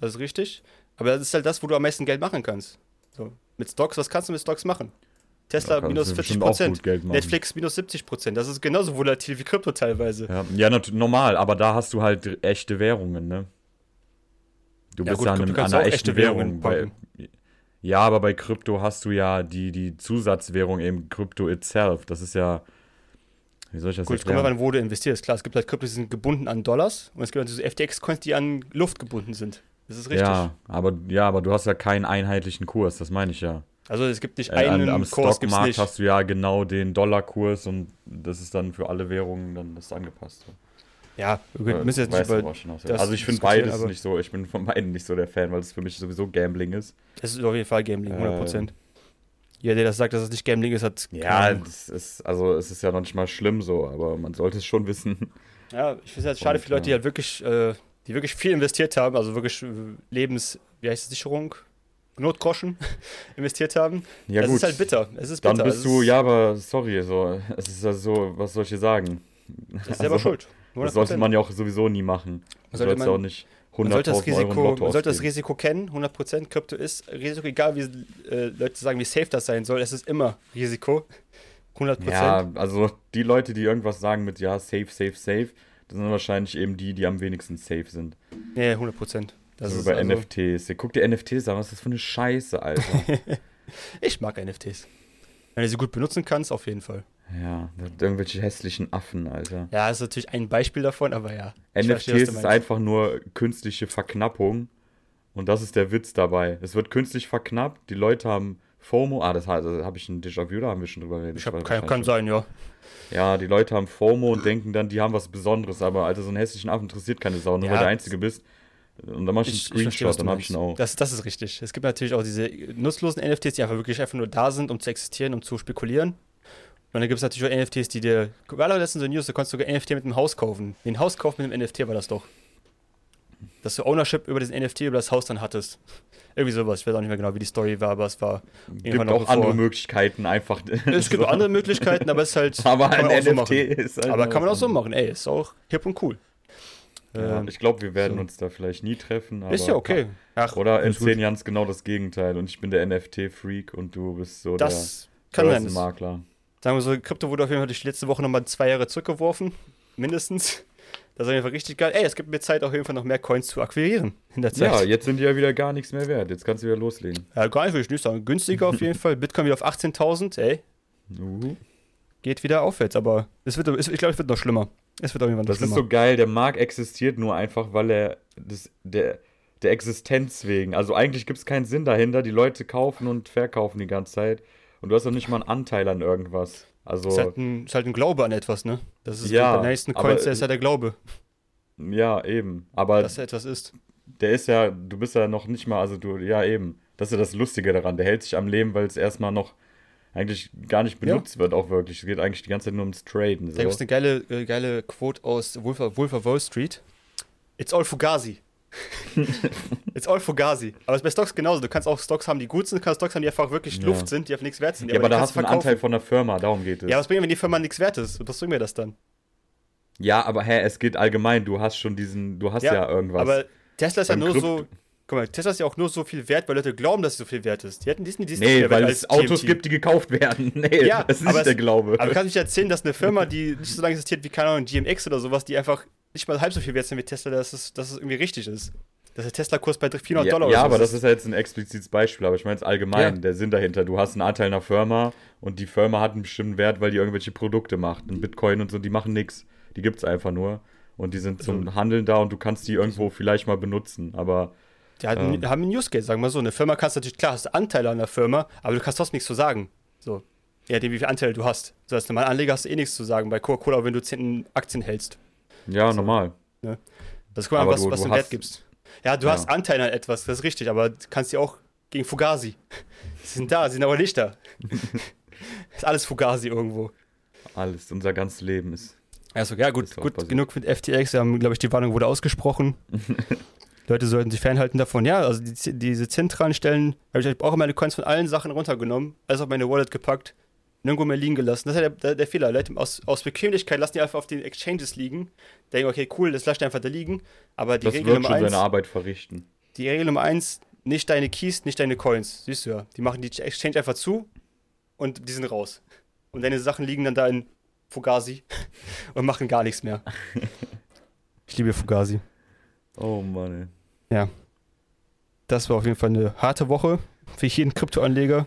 Das ist richtig. Aber das ist halt das, wo du am meisten Geld machen kannst. So. Mit Stocks, was kannst du mit Stocks machen? Tesla minus du 40 bestimmt auch Prozent. gut. Netflix minus 70 Prozent. Das ist genauso volatil wie Krypto teilweise. Ja, ja normal, aber da hast du halt echte Währungen, ne? Du Ja, bist gut, ja an, Krypto einem, an einer echten echte Währungen Währung. Bei, ja, aber bei Krypto hast du ja die, die Zusatzwährung eben Krypto itself. Das ist ja. Wie soll ich das Gut, es kommt erklären? an, wo du investierst. Klar, es gibt halt Kryptos, die sind gebunden an Dollars und es gibt halt diese FTX-Coins, die an Luft gebunden sind. Das ist richtig. Ja, aber, ja, aber du hast ja keinen einheitlichen Kurs, das meine ich ja. Also es gibt nicht Äh, einen an, am Kurs, gibt's Stockmarkt hast du ja genau den Dollarkurs und das ist dann für alle Währungen dann das angepasst. Ja, wir Äh, müssen jetzt nicht über, das also ich finde beides nicht so, ich bin von beiden nicht so der Fan, weil es für mich sowieso Gambling ist. Es ist auf jeden Fall Gambling, 100%. Ähm. Jeder, der das sagt, dass es nicht Gambling ist, hat. Ja, das ist, also es ist ja noch nicht mal schlimm so, aber man sollte es schon wissen. Ja, ich finde es halt schade für Leute, die ja. halt wirklich, äh, die wirklich viel investiert haben, also wirklich äh, Lebens, wie heißt es, Sicherung, Notgroschen investiert haben. Ja das gut, ist halt bitter. Es ist dann bitter. bist es du, ja, aber sorry, so, es ist ja so, was soll ich dir sagen? Das ist selber Also, schuld. Das sollte 100%. man ja auch sowieso nie machen. Du Sollte man- auch nicht Man sollte das 100.000 Euro in Risiko, man sollte das. Risiko kennen, 100%. Krypto ist Risiko, egal wie äh, Leute sagen, wie safe das sein soll. Es ist immer Risiko. 100%. Ja, also die Leute, die irgendwas sagen mit ja, safe, safe, safe, das sind wahrscheinlich eben die, die am wenigsten safe sind. Nee, 100%. Das so ist bei also, NFTs. Guck dir NFTs an, was ist das für eine Scheiße, Alter. Ich mag NFTs. Wenn du sie gut benutzen kannst, auf jeden Fall. ja, irgendwelche hässlichen Affen, Alter. Ja, das ist natürlich ein Beispiel davon, aber ja. Verstehe, NFTs du ist einfach nur künstliche Verknappung. Und das ist der Witz dabei. Es wird künstlich verknappt, die Leute haben FOMO. Ah, das, das habe ich ein Déjà-vu, da haben wir schon drüber geredet. Ich hab, kann, kann sein, ja. Ja, die Leute haben FOMO und denken dann, die haben was Besonderes. Aber Alter, so einen hässlichen Affen interessiert keine Sau, nur Ja, weil du der Einzige bist. Und dann machst du einen Ich, ich verstehe, was Screenshot, du dann hab ich ihn auch. Das, das ist richtig. Es gibt natürlich auch diese nutzlosen NFTs, die einfach wirklich einfach nur da sind, um zu existieren, um zu spekulieren. Und dann gibt es natürlich auch NFTs, die dir. Doch letztens so News, da konntest du sogar NFT mit einem Haus kaufen. Den Hauskauf mit einem NFT war das doch. Dass du Ownership über diesen NFT, über das Haus dann hattest. Irgendwie sowas. Ich weiß auch nicht mehr genau, wie die Story war, aber es war. Gibt auch andere Möglichkeiten, einfach. Es gibt so. andere Möglichkeiten, aber es ist halt. Aber ein NFT so ist halt Aber kann man auch so machen. Ey, ist auch hip und cool. Ja, ähm, ich glaube, wir werden so. uns da vielleicht nie treffen. ist ja okay. Ach, Oder in zehn Jahren ist genau das Gegenteil und ich bin der NFT-Freak und du bist so das der Börsenmakler. Sagen wir so, Krypto wurde auf jeden Fall die letzte Woche nochmal zwei Jahre zurückgeworfen. Mindestens. Das ist auf jeden Fall richtig geil. Ey, es gibt mir Zeit, auf jeden Fall noch mehr Coins zu akquirieren in der Zeit. Ja, jetzt sind die ja wieder gar nichts mehr wert. Jetzt kannst du wieder loslegen. Ja, gar nicht, würde ich nicht sagen. Günstiger auf jeden Fall. Bitcoin wieder auf 18.000, ey. Uh. Geht wieder aufwärts, aber es wird, ich glaube, es wird noch schlimmer. Es wird auf jeden Fall noch das schlimmer. Das ist so geil. Der Markt existiert nur einfach, weil er das, der, der Existenz wegen. Also eigentlich gibt es keinen Sinn dahinter. Die Leute kaufen und verkaufen die ganze Zeit. Und du hast doch nicht mal einen Anteil an irgendwas. Also, ist, halt ein, ist halt ein Glaube an etwas, ne? Das ist ja, bei nächsten Coins, der ist ja der Glaube. Ja, eben. Aber dass er etwas ist. Der ist ja, du bist ja noch nicht mal, also du, ja eben. Das ist ja das Lustige daran. Der hält sich am Leben, weil es erstmal noch eigentlich gar nicht benutzt ja. wird, auch wirklich. Es geht eigentlich die ganze Zeit nur ums Traden. So. Da gibt es eine geile, äh, geile Quote aus Wolf, Wolf of Wall Street. It's all Fugazi. It's all Fugazi. Aber es ist bei Stocks genauso. Du kannst auch Stocks haben, die gut sind, du kannst Stocks haben, die einfach wirklich ja. Luft sind, die einfach nichts wert sind. Ja, aber, aber da hast du einen Anteil von der Firma, darum geht es. Ja, was bringt, wenn die Firma nichts wert ist? Was bringt mir das dann? Ja, aber hä, es geht allgemein. Du hast schon diesen, du hast ja, ja irgendwas. Aber Tesla ist ja nur Krypt so. Guck mal, Tesla ist ja auch nur so viel wert, weil Leute glauben, dass es so viel wert ist. Die hätten diesen, diesen Nee, weil es Autos gibt, die gekauft werden. Nee, ja, das ist nicht der Glaube. Aber du kannst nicht erzählen, dass eine Firma, die nicht so lange existiert wie, keine Ahnung, GMX oder sowas, die einfach nicht mal halb so viel wert sind wie Tesla, dass es, dass es irgendwie richtig ist dass der Tesla-Kurs bei 400 ja, Dollar Ja, aber das ist ja jetzt ein explizites Beispiel, aber ich meine jetzt allgemein, ja. der Sinn dahinter. Du hast einen Anteil einer Firma und die Firma hat einen bestimmten Wert, weil die irgendwelche Produkte macht. Ein Bitcoin und so, die machen nichts. Die gibt es einfach nur. Und die sind zum also, Handeln da und du kannst die irgendwo vielleicht mal benutzen, aber. Die haben, ähm, haben einen Use Case, sagen wir so. Eine Firma kannst natürlich, klar, hast du Anteile an der Firma, aber du kannst trotzdem nichts zu sagen. So. Ja, dem, wie viele Anteile du hast. So, als normaler Anleger hast du eh nichts zu sagen bei Coca-Cola, wenn du 10 Aktien hältst. Ja, so. normal. Ne? Das ist guck mal, was, du, was du Wert gibst. Ja, du ja. hast Anteil an etwas, das ist richtig, aber du kannst die auch gegen Fugazi. Sie sind da, sie sind aber nicht da. ist alles Fugazi irgendwo. Alles, unser ganzes Leben ist. Also, ja, gut, gut genug mit FTX. Wir haben, glaube ich, die Warnung wurde ausgesprochen. Leute sollten sich fernhalten davon. Ja, also die, diese zentralen Stellen habe ich auch meine Coins von allen Sachen runtergenommen, alles auf meine Wallet gepackt, nirgendwo mehr liegen gelassen. Das ist ja der, der, der Fehler. Leute, aus, aus Bequemlichkeit lassen die einfach auf den Exchanges liegen. Denken, okay, cool, das lasst einfach da liegen. Aber die das Regel Nummer eins. seine Arbeit verrichten. Die Regel Nummer eins, nicht deine Keys, nicht deine Coins. Siehst du ja. Die machen die Exchange einfach zu und die sind raus. Und deine Sachen liegen dann da in Fugazi und machen gar nichts mehr. ich liebe Fugazi. Oh Mann. Ja. Das war auf jeden Fall eine harte Woche für jeden Kryptoanleger.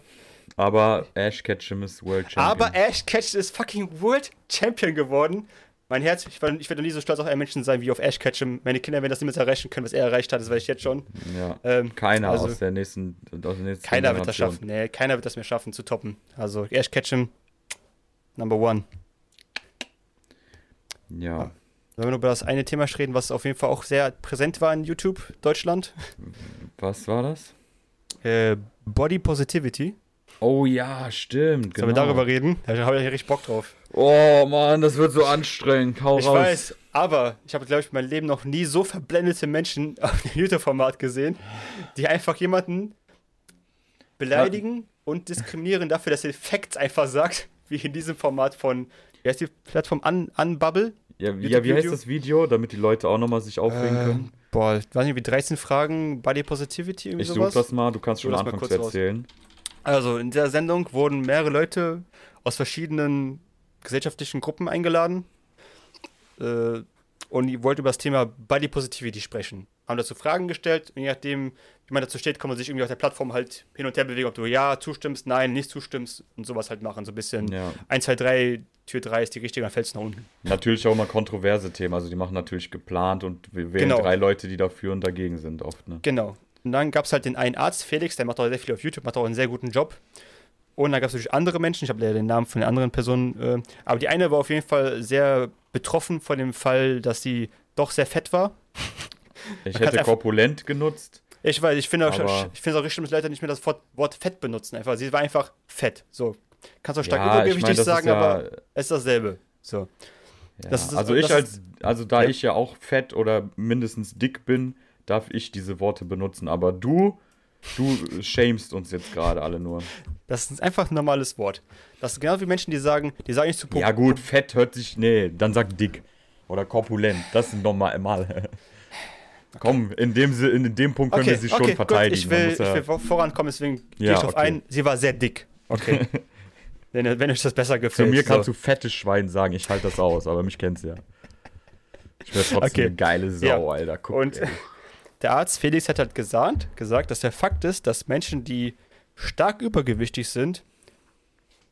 Aber Ash Ketchum ist World Champion. Aber Ash Ketchum ist fucking World Champion geworden. Mein Herz, ich, ich werde nie so stolz auf einen Menschen sein wie auf Ash Ketchum. Meine Kinder werden das niemals erreichen können, was er erreicht hat, das weiß ich jetzt schon. Ja. Ähm, keiner also, aus der nächsten, aus der nächsten Keiner wird das schaffen. Nee, keiner wird das mehr schaffen zu toppen. Also Ash Ketchum, Number One. Ja. Sollen wir nur über das eine Thema reden, was auf jeden Fall auch sehr präsent war in YouTube Deutschland? Was war das? Äh, Body Positivity. Oh ja, stimmt. Sollen wir genau. darüber reden? Da habe ich ja richtig Bock drauf. Oh Mann, das wird so anstrengend. Hau ich raus. weiß, aber ich habe, glaube ich, mein Leben noch nie so verblendete Menschen auf dem YouTube-Format gesehen, die einfach jemanden beleidigen ja. und diskriminieren dafür, dass er Facts einfach sagt, wie in diesem Format von, wie heißt die Plattform? Un Unbubble? Ja, ja wie heißt das Video, damit die Leute auch nochmal sich aufregen äh, können? Boah, ich weiß nicht, wie 13 Fragen Body Positivity irgendwie? Ich suche das mal, du kannst schon anfangen zu erzählen. Raus. Also in der Sendung wurden mehrere Leute aus verschiedenen gesellschaftlichen Gruppen eingeladen äh, und die wollten über das Thema Body Positivity sprechen. Haben dazu Fragen gestellt und je nachdem, wie man dazu steht, kann man sich irgendwie auf der Plattform halt hin und her bewegen, ob du ja zustimmst, nein, nicht zustimmst und sowas halt machen. So ein bisschen ja. 1, 2, 3, Tür 3 ist die richtige, dann fällst du nach unten. Natürlich auch immer kontroverse Themen, also die machen natürlich geplant und wir wählen genau. drei Leute, die dafür und dagegen sind oft. Ne? Genau. Und dann gab es halt den einen Arzt, Felix, der macht auch sehr viel auf YouTube, macht auch einen sehr guten Job. Und dann gab es natürlich andere Menschen, ich habe leider den Namen von den anderen Personen, äh, aber die eine war auf jeden Fall sehr betroffen von dem Fall, dass sie doch sehr fett war. Ich hätte korpulent genutzt. Ich weiß, ich finde ich finde es auch richtig, dass Leute nicht mehr das Wort fett benutzen. Einfach, sie war einfach fett. So. Kannst du stark ja, übergewichtig ich mein, sagen, ja, aber es ist dasselbe. So. Ja, das ist, also ich als, also da ich ja auch fett oder mindestens dick bin, darf ich diese Worte benutzen. Aber du, du shamest uns jetzt gerade alle nur. Das ist einfach ein normales Wort. Das ist genau wie Menschen, die sagen, die sagen nicht zu Ja gut, fett hört sich, nee, dann sag dick. Oder korpulent, das sind nochmal mal. Komm, in dem, in dem Punkt können Okay, wir sie schon okay, verteidigen. Gut, ich, will, ja- ich will vor- vorankommen, deswegen gehe Ja, ich drauf okay. ein. Sie war sehr dick. Okay. wenn, wenn euch das besser Zu gefällt. mir kannst so. du fettes Schwein sagen, ich halte das aus, aber mich kennst ja. Ich bin trotzdem Okay. eine geile Sau, Ja. Alter. Guck, Und ey. Der Arzt Felix hat halt gesagt, gesagt, dass der Fakt ist, dass Menschen, die stark übergewichtig sind,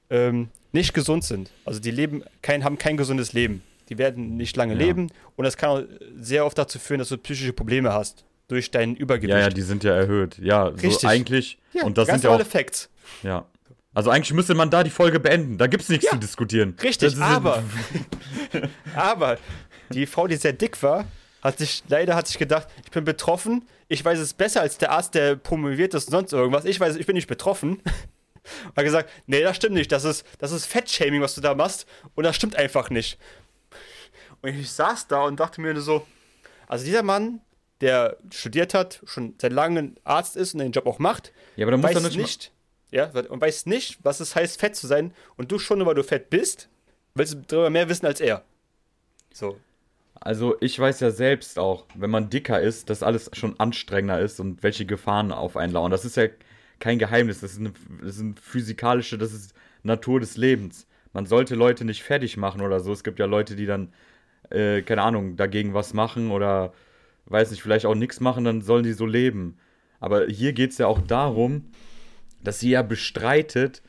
ähm, nicht gesund sind. Also die leben kein, haben kein gesundes Leben. Die werden nicht lange Ja. leben und das kann auch sehr oft dazu führen, dass du psychische Probleme hast durch dein Übergewicht. Ja, ja, die sind ja erhöht. Ja, so Richtig. eigentlich. Ja, und das ganz sind ja auch. Facts. Ja. Also eigentlich müsste man da die Folge beenden. Da gibt's nichts Ja. zu diskutieren. Richtig, aber, aber die Frau, die sehr dick war, hat sich leider hat sich gedacht, ich bin betroffen, ich weiß es besser als der Arzt, der promoviert ist und sonst irgendwas. Ich weiß, ich bin nicht betroffen. Hat gesagt, nee, das stimmt nicht. Das ist, das ist Fettshaming, was du da machst. Und das stimmt einfach nicht. Und ich saß da und dachte mir so, also dieser Mann, der studiert hat, schon seit langem Arzt ist und den Job auch macht, Ja, aber da muss weiß er nicht. ja, und weiß nicht, was es heißt, fett zu sein. Und du schon, weil du fett bist, willst du darüber mehr wissen als er. So. Also ich weiß ja selbst auch, wenn man dicker ist, dass alles schon anstrengender ist und welche Gefahren auf einen lauern. Das ist ja kein Geheimnis, das ist eine, das ist eine physikalische, das ist Natur des Lebens. Man sollte Leute nicht fertig machen oder so. Es gibt ja Leute, die dann, äh, keine Ahnung, dagegen was machen oder, weiß nicht, vielleicht auch nichts machen, dann sollen die so leben. Aber hier geht es ja auch darum, dass sie ja bestreitet,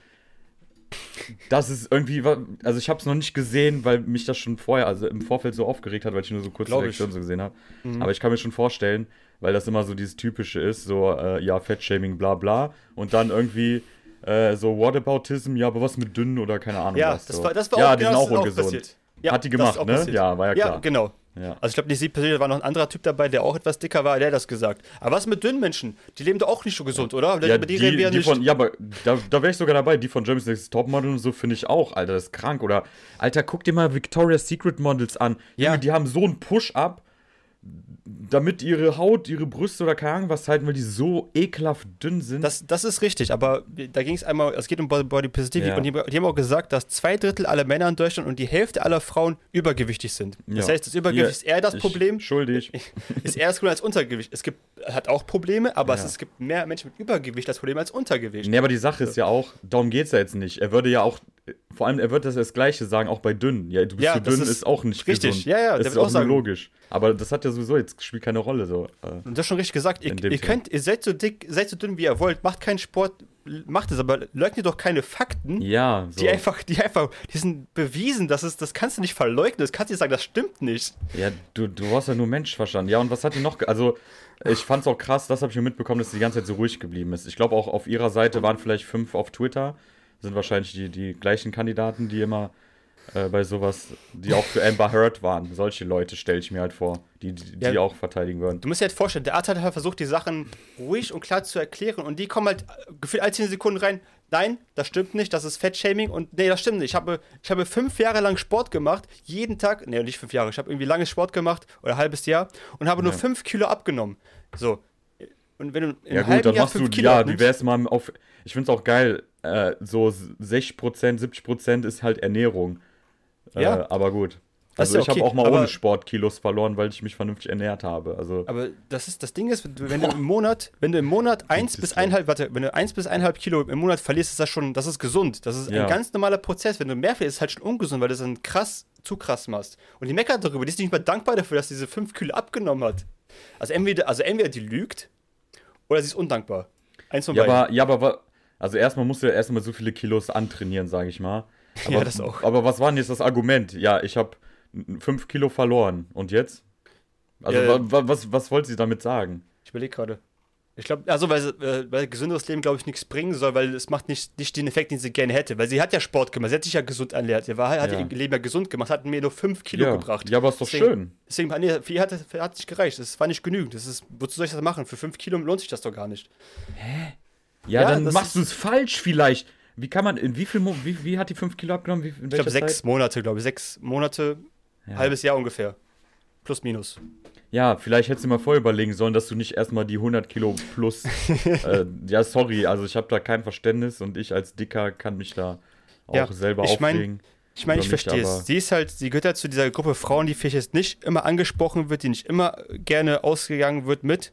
dass es irgendwie, also ich habe es noch nicht gesehen, weil mich das schon vorher, also im Vorfeld so aufgeregt hat, weil ich nur so kurze. Reaktionen so gesehen habe. Aber ich kann mir schon vorstellen, weil das immer so dieses Typische ist, so, äh, ja, Fettshaming, bla bla. Und dann irgendwie äh, so Whataboutism, ja, aber was mit dünn oder keine Ahnung Ja, was. das so. war, das war ja, auch, die genau, sind das auch ist ungesund. Ja, Hat die das ist gemacht, ne? passiert. Ja, war ja Ja, klar. genau. Ja. Also ich glaube, nicht sie persönlich, da war noch ein anderer Typ dabei, der auch etwas dicker war, der hat das gesagt. Aber was mit dünnen Menschen? Die leben doch auch nicht so gesund, oder? Ja, die, reden wir ja die nicht. von, ja, aber da, da wäre ich sogar dabei. Die von Jeremy's Next Topmodel und so finde ich auch, Alter, das ist krank. Oder, Alter, guck dir mal Victoria's Secret Models an. Ja. Die haben so einen Push-Up, damit ihre Haut, ihre Brüste oder keine Ahnung was halten, weil die so ekelhaft dünn sind. Das, das ist richtig, aber da ging es einmal, es geht um Body Positivity Ja. und die, die haben auch gesagt, dass zwei Drittel aller Männer in Deutschland und die Hälfte aller Frauen übergewichtig sind. Das Ja. heißt, das Übergewicht Hier, ist eher das Problem, Schuldig. ist eher das Problem als Untergewicht. Es gibt, hat auch Probleme, aber es, Ja. es gibt mehr Menschen mit Übergewicht als Probleme als Untergewicht. Nee, aber die Sache ist ja auch, darum geht es ja jetzt nicht. Er würde ja auch, vor allem, er wird das, das Gleiche sagen, auch bei dünn. Ja, du bist Ja, zu dünn, ist ist, auch nicht richtig. gesund. Ja, ja, das ist auch auch logisch. Aber das hat ja sowieso jetzt spielt keine Rolle so. Äh, Und das schon richtig gesagt. Ihr, ihr könnt, ihr seid so dick, seid so dünn, wie ihr wollt, macht keinen Sport, macht es, aber leugnet doch keine Fakten, ja, so. die einfach, die einfach, die sind bewiesen, das ist, das kannst du nicht verleugnen, das kannst du nicht sagen, das stimmt nicht. Ja, du, du hast ja nur Mensch verstanden. Ja, und was hat die noch? Also, ich fand's auch krass, das habe ich mir mitbekommen, dass sie die ganze Zeit so ruhig geblieben ist. Ich glaube, auch auf ihrer Seite waren vielleicht fünf auf Twitter. Sind wahrscheinlich die, die gleichen Kandidaten, die immer äh, bei sowas, die auch für Amber Heard waren. Solche Leute stelle ich mir halt vor, die, die, die Ja. auch verteidigen würden. Du musst dir halt vorstellen, der Arzt hat halt versucht, die Sachen ruhig und klar zu erklären und die kommen halt äh, gefühlt all 10 Sekunden rein. Nein, das stimmt nicht, das ist Fettshaming und nee, das stimmt nicht. Ich habe, ich habe fünf Jahre lang Sport gemacht, jeden Tag, nee, nicht fünf Jahre, ich habe irgendwie lange Sport gemacht oder ein halbes Jahr und habe nur Ja. fünf Kilo abgenommen. So. Und wenn du Ja gut, halben dann Jahr machst du, Kilo ja, abnimmst, wär's mal auf, ich find's auch geil, äh, so 60%, 70% ist halt Ernährung. Ja. Äh, aber gut. Also ja ich habe okay, auch mal ohne Sport Kilos verloren, weil ich mich vernünftig ernährt habe. Also Aber das ist das Ding ist, wenn du, im Monat, wenn du im Monat 1 ist bis. 1,5, warte, wenn du 1 bis 1,5 Kilo im Monat verlierst, ist das schon, das ist gesund. Das ist Ja. ein ganz normaler Prozess. Wenn du mehr verlierst, ist halt schon ungesund, weil du das dann krass, zu krass machst. Und die meckert darüber, die ist nicht mal dankbar dafür, dass sie diese 5 Kilo abgenommen hat. Also entweder, also entweder die lügt oder sie ist undankbar. Eins von Ja, beiden. aber, ja, aber also erstmal musst du ja erstmal so viele Kilos antrainieren, sage ich mal. Aber, Ja, das auch. Aber was war denn jetzt das Argument? Ja, ich habe 5 Kilo verloren. Und jetzt? Also Ja, wa, wa, was, was wollte sie damit sagen? Ich überlege gerade. Ich glaube, also weil, äh, weil gesünderes Leben, glaube ich, nichts bringen soll, weil es macht nicht, nicht den Effekt, den sie gerne hätte. Weil sie hat ja Sport gemacht, sie hat sich ja gesund ernährt. Sie war, hat Ja. ihr Leben ja gesund gemacht, hat mir nur 5 Kilo ja. gebracht. ja, aber ist doch Deswegen- schön. Deswegen, nee, für ihr hat es hat nicht gereicht. Das war nicht genügend. Das ist, wozu soll ich das machen? Für 5 Kilo lohnt sich das doch gar nicht. Ja, Ja, dann machst du es falsch vielleicht. Wie kann man, in wie viel, Mo wie, wie hat die 5 Kilo abgenommen? Wie, Ich glaube, sechs? Monate, glaube ich. Sechs Monate, Ja. halbes Jahr ungefähr. Plus, minus. Ja, vielleicht hättest du mal vorher überlegen sollen, dass du nicht erstmal die 100 Kilo plus. äh, ja, sorry, also ich habe da kein Verständnis und ich als Dicker kann mich da auch Ja, selber ich mein- aufregen. Ich meine, ich verstehe es. Sie ist halt, sie gehört halt zu dieser Gruppe Frauen, die vielleicht jetzt nicht immer angesprochen wird, die nicht immer gerne ausgegangen wird mit.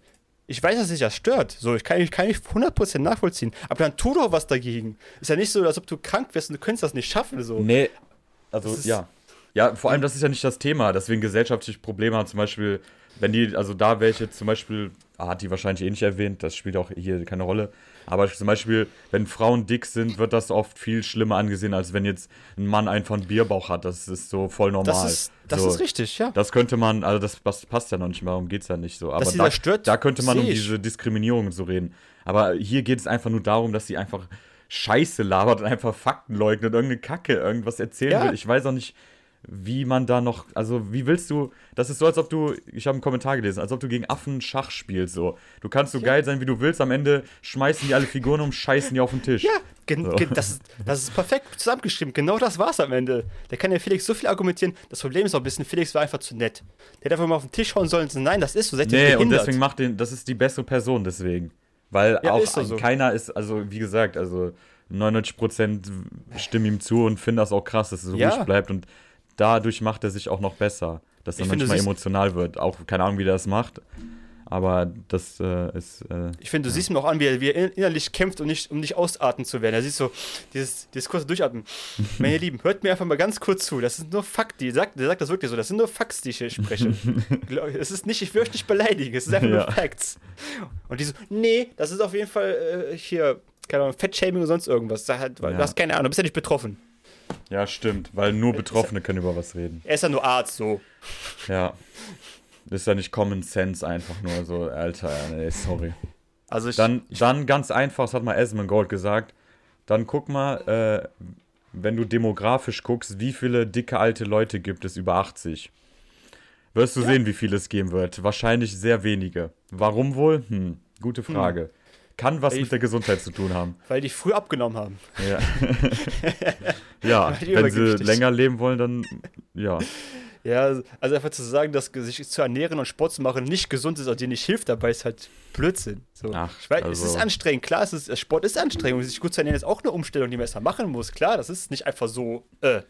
Ich weiß, dass sich das stört. So, ich kann, ich kann nicht 100% nachvollziehen. Aber dann tu doch was dagegen. Ist ja nicht so, als ob du krank wärst und du könntest das nicht schaffen. So. Nee, also ist- ja. Ja, vor allem, das ist ja nicht das Thema, deswegen gesellschaftliche Probleme haben. Zum Beispiel, wenn die, also da welche zum Beispiel, ah, hat die wahrscheinlich eh nicht erwähnt, das spielt auch hier keine Rolle. Aber zum Beispiel, wenn Frauen dick sind, wird das oft viel schlimmer angesehen, als wenn jetzt ein Mann einfach einen Bierbauch hat. Das ist so voll normal. Das, ist, das so, ist richtig, ja. Das könnte man, also das, das passt ja noch nicht mehr, darum geht es ja nicht so. Aber da, stört, da könnte man um diese Diskriminierung so reden. Aber hier geht es einfach nur darum, dass sie einfach Scheiße labert und einfach Fakten leugnet, irgendeine Kacke, irgendwas erzählen Ja. will. Ich weiß auch nicht, wie man da noch, also wie willst du, das ist so, als ob du, ich habe einen Kommentar gelesen, als ob du gegen Affen Schach spielst, so. Du kannst so geil sein, wie du willst, am Ende schmeißen die alle Figuren um, scheißen die auf den Tisch. Ja, So. das, ist- das ist perfekt zusammengeschrieben. Genau das war's am Ende. Da kann der Felix so viel argumentieren. Das Problem ist auch ein bisschen, Felix war einfach zu nett. Der hätte einfach mal auf den Tisch hauen sollen und sagen, nein, das ist so, seid ihr Nee, und deswegen macht den, das ist die bessere Person deswegen. Weil Ja, auch ist so. keiner ist, also wie gesagt, also 99% stimmen ihm zu und finden das auch krass, dass er so Ja. ruhig bleibt und dadurch macht er sich auch noch besser, dass er Ich finde, manchmal siehst- emotional wird. Auch keine Ahnung, wie der das macht, aber das äh, ist, äh, Ich finde, du siehst ihm auch an, wie er, wie er in- innerlich kämpft, um nicht, um nicht ausatmen zu werden. Er sieht so, dieses, dieses kurze Durchatmen. Meine Lieben, hört mir einfach mal ganz kurz zu. Das sind nur Fakten. Die sagt, der sagt das wirklich so. Das sind nur Facts, die ich hier spreche. Es ist nicht, ich will euch nicht beleidigen. Es ist einfach Ja. nur Facts. Und die so, nee, das ist auf jeden Fall äh, hier, keine Ahnung, Fettshaming oder sonst irgendwas. Weil Ja. Du hast keine Ahnung, du bist ja nicht betroffen. Ja, stimmt, weil nur Betroffene können über was reden. Er ist ja nur Arzt, so. Ja. Das ist ja nicht Common Sense einfach nur so, Alter, nee, sorry. Also ich, Dann, dann ganz einfach, das hat mal Esmond Gold gesagt, dann guck mal, äh, wenn du demografisch guckst, wie viele dicke alte Leute gibt es über 80? Wirst du sehen, wie viele es geben wird. Wahrscheinlich sehr wenige. Warum wohl? Hm, gute Frage. Kann was Ey, mit der Gesundheit zu tun haben. weil die früh abgenommen haben. Ja, ja wenn sie länger leben wollen, dann ja. Ja, also einfach zu sagen, dass sich zu ernähren und Sport zu machen nicht gesund ist und dir nicht hilft dabei, ist halt Blödsinn. So. Ach, weiß, es also- ist anstrengend, klar, es ist, Sport ist anstrengend und sich gut zu ernähren ist auch eine Umstellung, die man erstmal machen muss. Klar, das ist nicht einfach so, äh.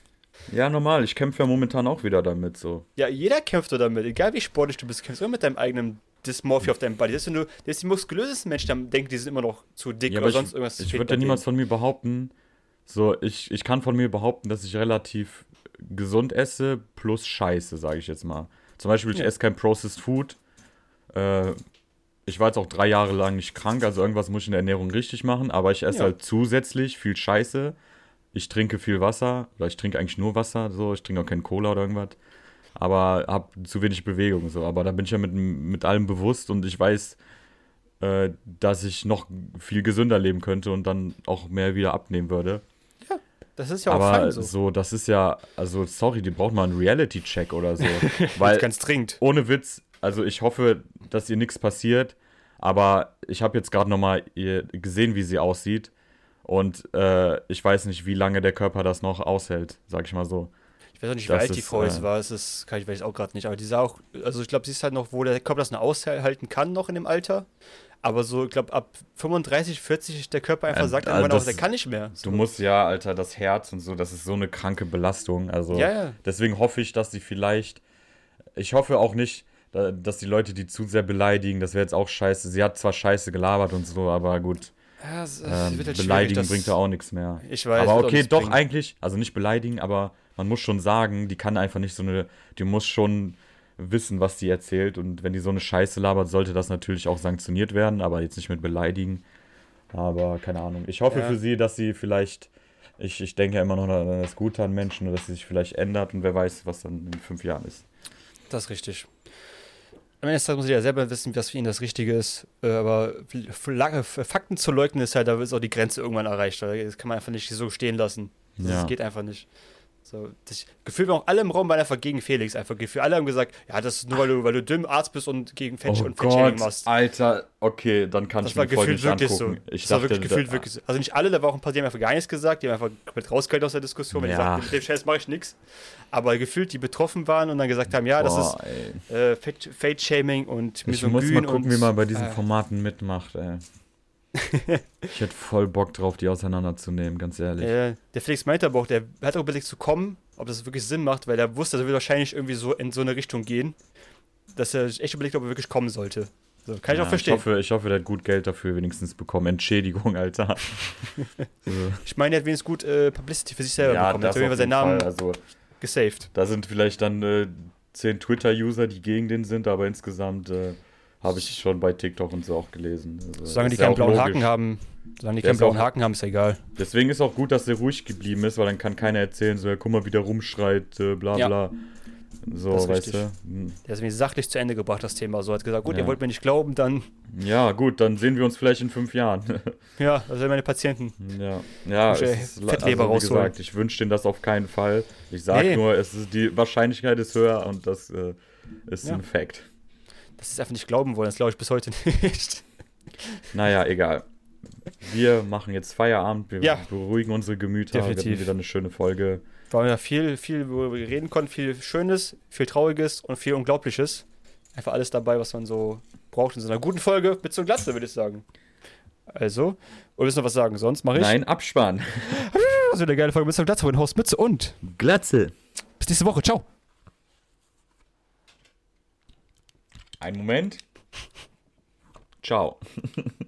Ja, normal. Ich kämpfe ja momentan auch wieder damit so. Ja, jeder kämpft so damit, egal wie sportlich du bist, kämpfst du immer mit deinem eigenen Dysmorphia auf deinem Body. Das ist, wenn du, der ist die muskulöseste Mensch, der denkt, die sind immer noch zu dick Ja, oder sonst ich, irgendwas. ich würde ja niemals von mir behaupten, so, ich, ich kann von mir behaupten, dass ich relativ gesund esse, plus Scheiße, sage ich jetzt mal. Zum Beispiel, ich Ja. esse kein Processed Food. Äh, ich war jetzt auch drei Jahre lang nicht krank, also irgendwas muss ich in der Ernährung richtig machen, aber ich esse Ja. halt zusätzlich viel Scheiße. Ich trinke viel Wasser, oder ich trinke eigentlich nur Wasser, so, ich trinke auch keinen Cola oder irgendwas. Aber habe zu wenig Bewegung, so. Aber da bin ich ja mit, mit allem bewusst und ich weiß, äh, dass ich noch viel gesünder leben könnte und dann auch mehr wieder abnehmen würde. Das ist ja auch Aber fein so. so. das ist ja, also sorry, die braucht mal einen Reality-Check oder so. Weil Ganz dringend. ohne Witz, also ich hoffe, dass ihr nichts passiert, aber ich habe jetzt gerade nochmal gesehen, wie sie aussieht. Und äh, ich weiß nicht, wie lange der Körper das noch aushält, sag ich mal so. Ich weiß auch nicht, wie Das alt die ist, Frau jetzt äh, war. Es ist, kann ich weiß auch gerade nicht. Aber die sah auch, also ich glaube, sie ist halt noch, wo der Körper das noch aushalten kann, noch in dem Alter. Aber so, ich glaube, ab 35, 40 ist der Körper einfach Ja, sagt also irgendwann auch, das- der kann nicht mehr. Du musst ja, Alter, das Herz und so, das ist so eine kranke Belastung. Also Ja, ja. deswegen hoffe ich, dass sie vielleicht. Ich hoffe auch nicht, da- dass die Leute die zu sehr beleidigen. Das wäre jetzt auch scheiße. Sie hat zwar scheiße gelabert und so, aber gut. Ja, es, es Ähm, halt beleidigen bringt da auch nichts mehr. Ich weiß. aber auch okay, doch bringen. eigentlich, also nicht beleidigen, aber man muss schon sagen, die kann einfach nicht so eine, die muss schon wissen, was die erzählt und wenn die so eine Scheiße labert, sollte das natürlich auch sanktioniert werden, aber jetzt nicht mit beleidigen. Aber keine Ahnung. Ich hoffe Ja. für sie, dass sie vielleicht, ich, ich denke ja immer noch an das Gute an Menschen und dass sie sich vielleicht ändert und wer weiß, was dann in fünf Jahren ist. Das ist richtig. Am Ende des Tages muss jeder selber wissen, was für ihn das Richtige ist. Äh, Aber Fakten zu leugnen ist halt, da ist auch die Grenze irgendwann erreicht. Das kann man einfach nicht so stehen lassen. Das Ja. geht einfach nicht. So, das Gefühl war auch alle im Raum waren einfach gegen Felix. Einfach Gefühl. Alle haben gesagt, ja, das ist nur, weil du, weil du dünn Arzt bist und gegen Fetch Oh und Gott, machst. Alter, okay, dann kann Das ich mir voll nicht wirklich so. angucken. Ich das war wirklich gefühlt da- wirklich so. Also nicht alle, da war auch ein paar, die haben einfach gar nichts gesagt, die haben einfach komplett rausgehalten aus der Diskussion, weil Ja. die sagten, mit dem Scheiß mache ich nichts. Aber gefühlt, die betroffen waren und dann gesagt haben, ja, das Boah, ist äh, Fate-Shaming und Ich muss mal gucken, und, wie man bei diesen äh, Formaten mitmacht, ey. ich hätte voll Bock drauf, die auseinanderzunehmen, ganz ehrlich. Äh, der Felix meinte aber auch, der hat auch überlegt zu kommen, ob das wirklich Sinn macht, weil er wusste, er würde wahrscheinlich irgendwie so in so eine Richtung gehen, dass er sich echt überlegt, ob er wirklich kommen sollte. So, kann ich Ja, auch verstehen. Ich hoffe, ich hoffe, der hat gut Geld dafür wenigstens bekommen. Entschädigung, Alter. so. Ich meine, er hat wenigstens gut äh, Publicity für sich selber bekommen. Er hat auf jeden seinen Namen Also, gesaved. da sind vielleicht dann äh, zehn Twitter-User, die gegen den sind, aber insgesamt äh, habe ich schon bei TikTok und so auch gelesen. Also, Solange die ja keinen blauen logisch. Haken haben, solange die Der keinen ist blauen auch- Haken haben, ist ja egal. Deswegen ist auch gut, dass der ruhig geblieben ist, weil dann kann keiner erzählen, so, ja, guck mal, wie der rumschreit, äh, bla Ja. bla. So, Das weißt richtig. du? Hm. Der ist mir sachlich zu Ende gebracht, das Thema. So hat gesagt, gut, Ja. ihr wollt mir nicht glauben, dann, Ja, gut, dann sehen wir uns vielleicht in fünf Jahren. ja, das sind meine Patienten. ja, ja es ich ist, Fettleber also, rausholen. gesagt, ich wünsche denen das auf keinen Fall. Ich sage Nee. nur, es ist, die Wahrscheinlichkeit ist höher und das äh, ist Ja. ein Fact. Das ist einfach nicht glauben wollen, das glaube ich bis heute nicht. Naja, egal. Wir machen jetzt Feierabend, wir Ja. beruhigen unsere Gemüter, wir Definitiv. hatten wieder eine schöne Folge. War ja viel, viel, wo wir reden konnten, viel Schönes, viel Trauriges und viel Unglaubliches. Einfach alles dabei, was man so braucht in so einer guten Folge mit so einem Glatze, würde ich sagen. Also, oder willst du noch was sagen? Sonst mache ich. Nein, Abspann. Das wird eine geile Folge mit so einem Glatze von Horst Mütze und Glatze. bis nächste Woche. Ciao. Ein Moment. Ciao.